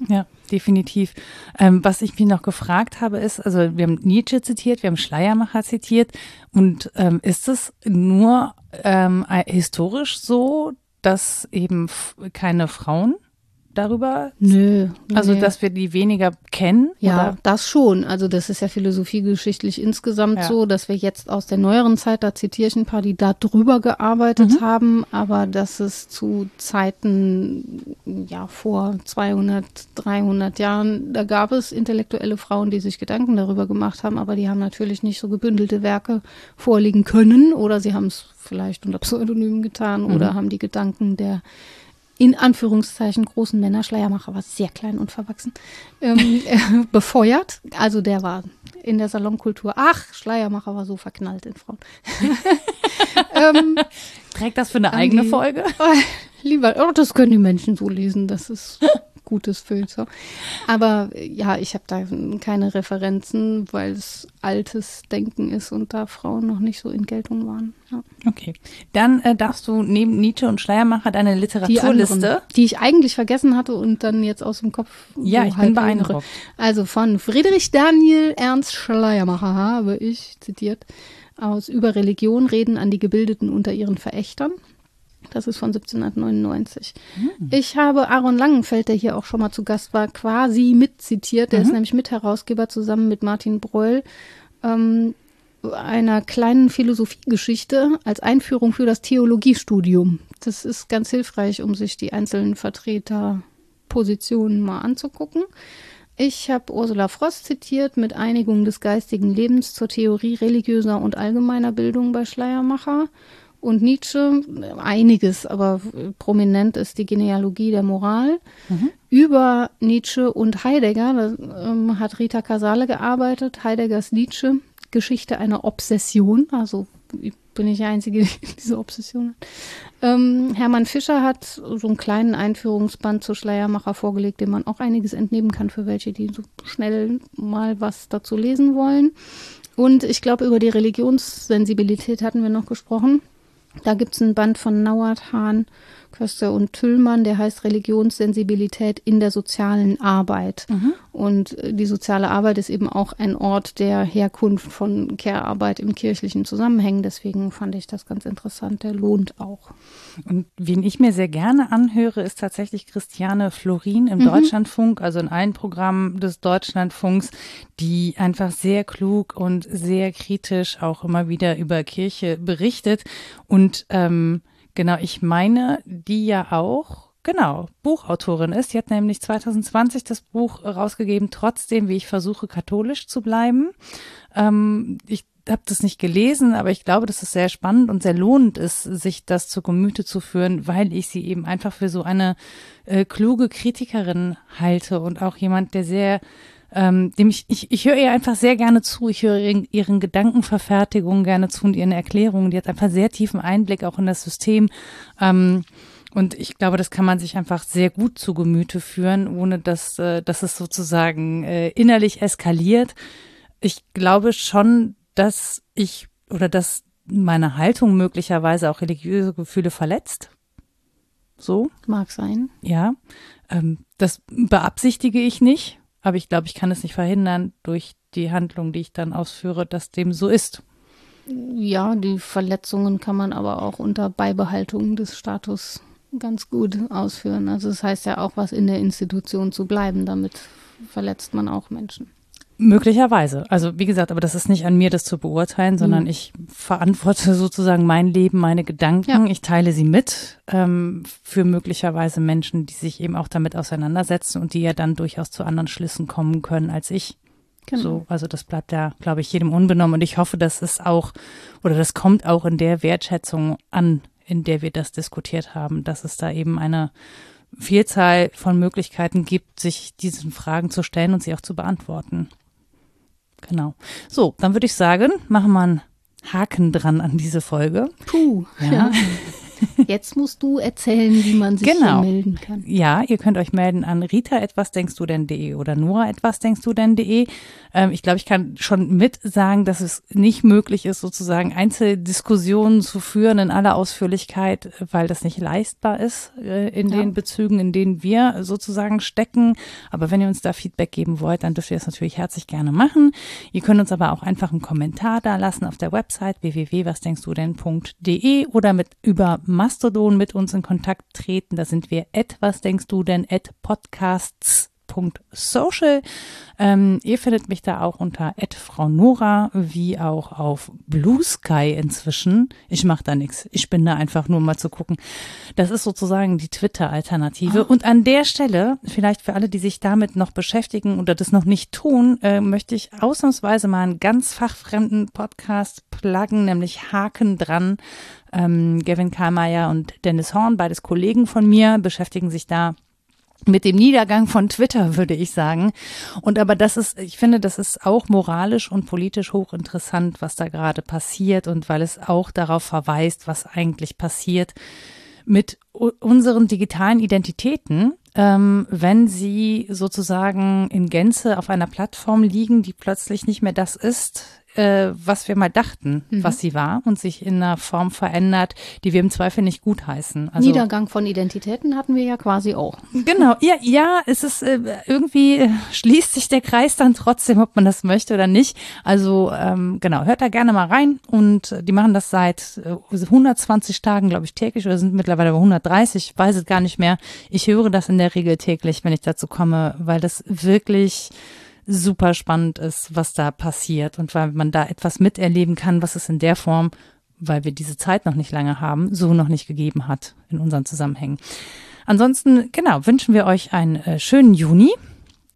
Ja, definitiv. Ähm, was ich mich noch gefragt habe, ist, also wir haben Nietzsche zitiert, wir haben Schleiermacher zitiert. Und ähm, ist es nur ähm, äh, historisch so, dass eben keine Frauen darüber? Nö. Also, nee. dass wir die weniger kennen? Ja, Oder? das schon. Also das ist ja philosophiegeschichtlich insgesamt Ja. so, dass wir jetzt aus der neueren Zeit, da zitiere ich ein paar, die da drüber gearbeitet Mhm. haben, aber dass es zu Zeiten, ja, vor 200, 300 Jahren, da gab es intellektuelle Frauen, die sich Gedanken darüber gemacht haben, aber die haben natürlich nicht so gebündelte Werke vorliegen können oder sie haben es vielleicht unter Pseudonym getan oder haben die Gedanken der in Anführungszeichen großen Männer, Schleiermacher war sehr klein und verwachsen, ähm, [LAUGHS] äh, befeuert. Also der war in der Salonkultur, ach, Schleiermacher war so verknallt in Frauen. [LAUGHS] ähm, Trägt das für eine eigene die- Folge? [LAUGHS] lieber, oh, das können die Menschen so lesen, das ist gutes Filter. Aber ja, ich habe da keine Referenzen, weil es altes Denken ist und da Frauen noch nicht so in Geltung waren. Ja. Okay. Dann äh, darfst du neben Nietzsche und Schleiermacher deine Die Literaturliste. anderen, die ich eigentlich vergessen hatte und dann jetzt aus dem Kopf. Ja, ich halb bin beeindruckt. Also von Friedrich Daniel Ernst Schleiermacher habe ich zitiert aus Über Religion reden an die Gebildeten unter ihren Verächtern. Das ist von 1799. Ich habe Aaron Langenfeld, der hier auch schon mal zu Gast war, quasi mitzitiert. Der ist nämlich Mitherausgeber zusammen mit Martin Breul ähm, einer kleinen Philosophiegeschichte als Einführung für das Theologiestudium. Das ist ganz hilfreich, um sich die einzelnen Vertreterpositionen mal anzugucken. Ich habe Ursula Frost zitiert mit Einigung des geistigen Lebens zur Theorie religiöser und allgemeiner Bildung bei Schleiermacher. Und Nietzsche, einiges, aber prominent ist die Genealogie der Moral. Über Nietzsche und Heidegger da, ähm, hat Rita Casale gearbeitet. Heideggers Nietzsche, Geschichte einer Obsession. Also ich bin ich die Einzige, [LAUGHS] die diese Obsession hat. Ähm, Hermann Fischer hat so einen kleinen Einführungsband zu Schleiermacher vorgelegt, dem man auch einiges entnehmen kann für welche, die so schnell mal was dazu lesen wollen. Und ich glaube, über die Religionssensibilität hatten wir noch gesprochen. Da gibt es einen Band von Nauert, Hahn, Köster und Tüllmann, der heißt Religionssensibilität in der sozialen Arbeit. Und äh, die soziale Arbeit ist eben auch ein Ort der Herkunft von Care-Arbeit im kirchlichen Zusammenhang. Deswegen fand ich das ganz interessant. Der lohnt auch. Und wen ich mir sehr gerne anhöre, ist tatsächlich Christiane Florin Mhm. im Deutschlandfunk, also in allen Programmen des Deutschlandfunks, die einfach sehr klug und sehr kritisch auch immer wieder über Kirche berichtet. Und ähm, genau, ich meine, die ja auch Genau, Buchautorin ist. Sie hat nämlich 2020 das Buch rausgegeben, trotzdem, wie ich versuche, katholisch zu bleiben. Ähm, ich habe das nicht gelesen, aber ich glaube, dass es sehr spannend und sehr lohnend ist, sich das zu Gemüte zu führen, weil ich sie eben einfach für so eine äh, kluge Kritikerin halte und auch jemand, der sehr ähm, dem ich, ich, ich höre ihr einfach sehr gerne zu. Ich höre ihren, ihren Gedankenverfertigungen gerne zu und ihren Erklärungen. Die hat einfach sehr tiefen Einblick auch in das System. Ähm, und ich glaube, das kann man sich einfach sehr gut zu Gemüte führen, ohne dass, äh, dass es sozusagen äh, innerlich eskaliert. Ich glaube schon, dass ich oder dass meine Haltung möglicherweise auch religiöse Gefühle verletzt. So, Mag sein. ja. Ähm, das beabsichtige ich nicht, aber ich glaube, ich kann es nicht verhindern durch die Handlung, die ich dann ausführe, dass dem so ist. Ja, die Verletzungen kann man aber auch unter Beibehaltung des Status ganz gut ausführen. Also es heißt ja auch, was in der Institution zu bleiben. Damit verletzt man auch Menschen. Möglicherweise. Also wie gesagt, aber das ist nicht an mir, das zu beurteilen, sondern Mhm. ich verantworte [LAUGHS] sozusagen mein Leben, meine Gedanken. Ja. Ich teile sie mit ähm, für möglicherweise Menschen, die sich eben auch damit auseinandersetzen und die ja dann durchaus zu anderen Schlüssen kommen können als ich. Genau. So, also das bleibt ja, glaube ich, jedem unbenommen. Und ich hoffe, dass es auch oder das kommt auch in der Wertschätzung an, in der wir das diskutiert haben, dass es da eben eine Vielzahl von Möglichkeiten gibt, sich diesen Fragen zu stellen und sie auch zu beantworten. Genau. So, dann würde ich sagen, machen wir einen Haken dran an diese Folge. Puh. Ja. Ja. [LAUGHS] Jetzt musst du erzählen, wie man sich Genau. melden kann. Ja, ihr könnt euch melden an rita etwas denkst du denn.de oder nora etwas denkst du denn.de. Ähm, ich glaube, ich kann schon mit sagen, dass es nicht möglich ist, sozusagen Einzeldiskussionen zu führen in aller Ausführlichkeit, weil das nicht leistbar ist äh, in Ja. den Bezügen, in denen wir sozusagen stecken. Aber wenn ihr uns da Feedback geben wollt, dann dürft ihr das natürlich herzlich gerne machen. Ihr könnt uns aber auch einfach einen Kommentar da lassen auf der Website www.wasdenkst du denn.de oder mit über Mastodon mit uns in Kontakt treten. Da sind wir etwas denkst du denn at podcasts Social. Ähm, ihr findet mich da auch unter Frau Nora, wie auch auf Blue Sky inzwischen. Ich mache da nichts. Ich bin da einfach nur mal zu gucken. Das ist sozusagen die Twitter-Alternative. Oh. Und an der Stelle, vielleicht für alle, die sich damit noch beschäftigen oder das noch nicht tun, äh, möchte ich ausnahmsweise mal einen ganz fachfremden Podcast pluggen, nämlich Haken dran. Ähm, Gavin Karlmeier und Dennis Horn, beides Kollegen von mir, beschäftigen sich da mit dem Niedergang von Twitter, würde ich sagen. Und aber das ist, ich finde, das ist auch moralisch und politisch hochinteressant, was da gerade passiert und weil es auch darauf verweist, was eigentlich passiert mit unseren digitalen Identitäten, ähm, wenn sie sozusagen in Gänze auf einer Plattform liegen, die plötzlich nicht mehr das ist, äh, was wir mal dachten, mhm. was sie war und sich in einer Form verändert, die wir im Zweifel nicht gutheißen. Also, Niedergang von Identitäten hatten wir ja quasi auch. Genau, ja, ja, es ist äh, irgendwie äh, schließt sich der Kreis dann trotzdem, ob man das möchte oder nicht. Also ähm, genau, hört da gerne mal rein und die machen das seit äh, 120 Tagen, glaube ich, täglich oder sind mittlerweile bei 130, ich weiß es gar nicht mehr. Ich höre das in der Regel täglich, wenn ich dazu komme, weil das wirklich super spannend ist, was da passiert und weil man da etwas miterleben kann, was es in der Form, weil wir diese Zeit noch nicht lange haben, so noch nicht gegeben hat in unseren Zusammenhängen. Ansonsten, genau, wünschen wir euch einen äh, schönen Juni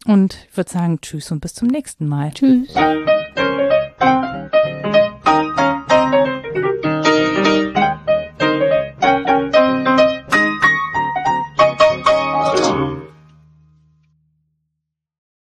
und ich würde sagen Tschüss und bis zum nächsten Mal. Tschüss.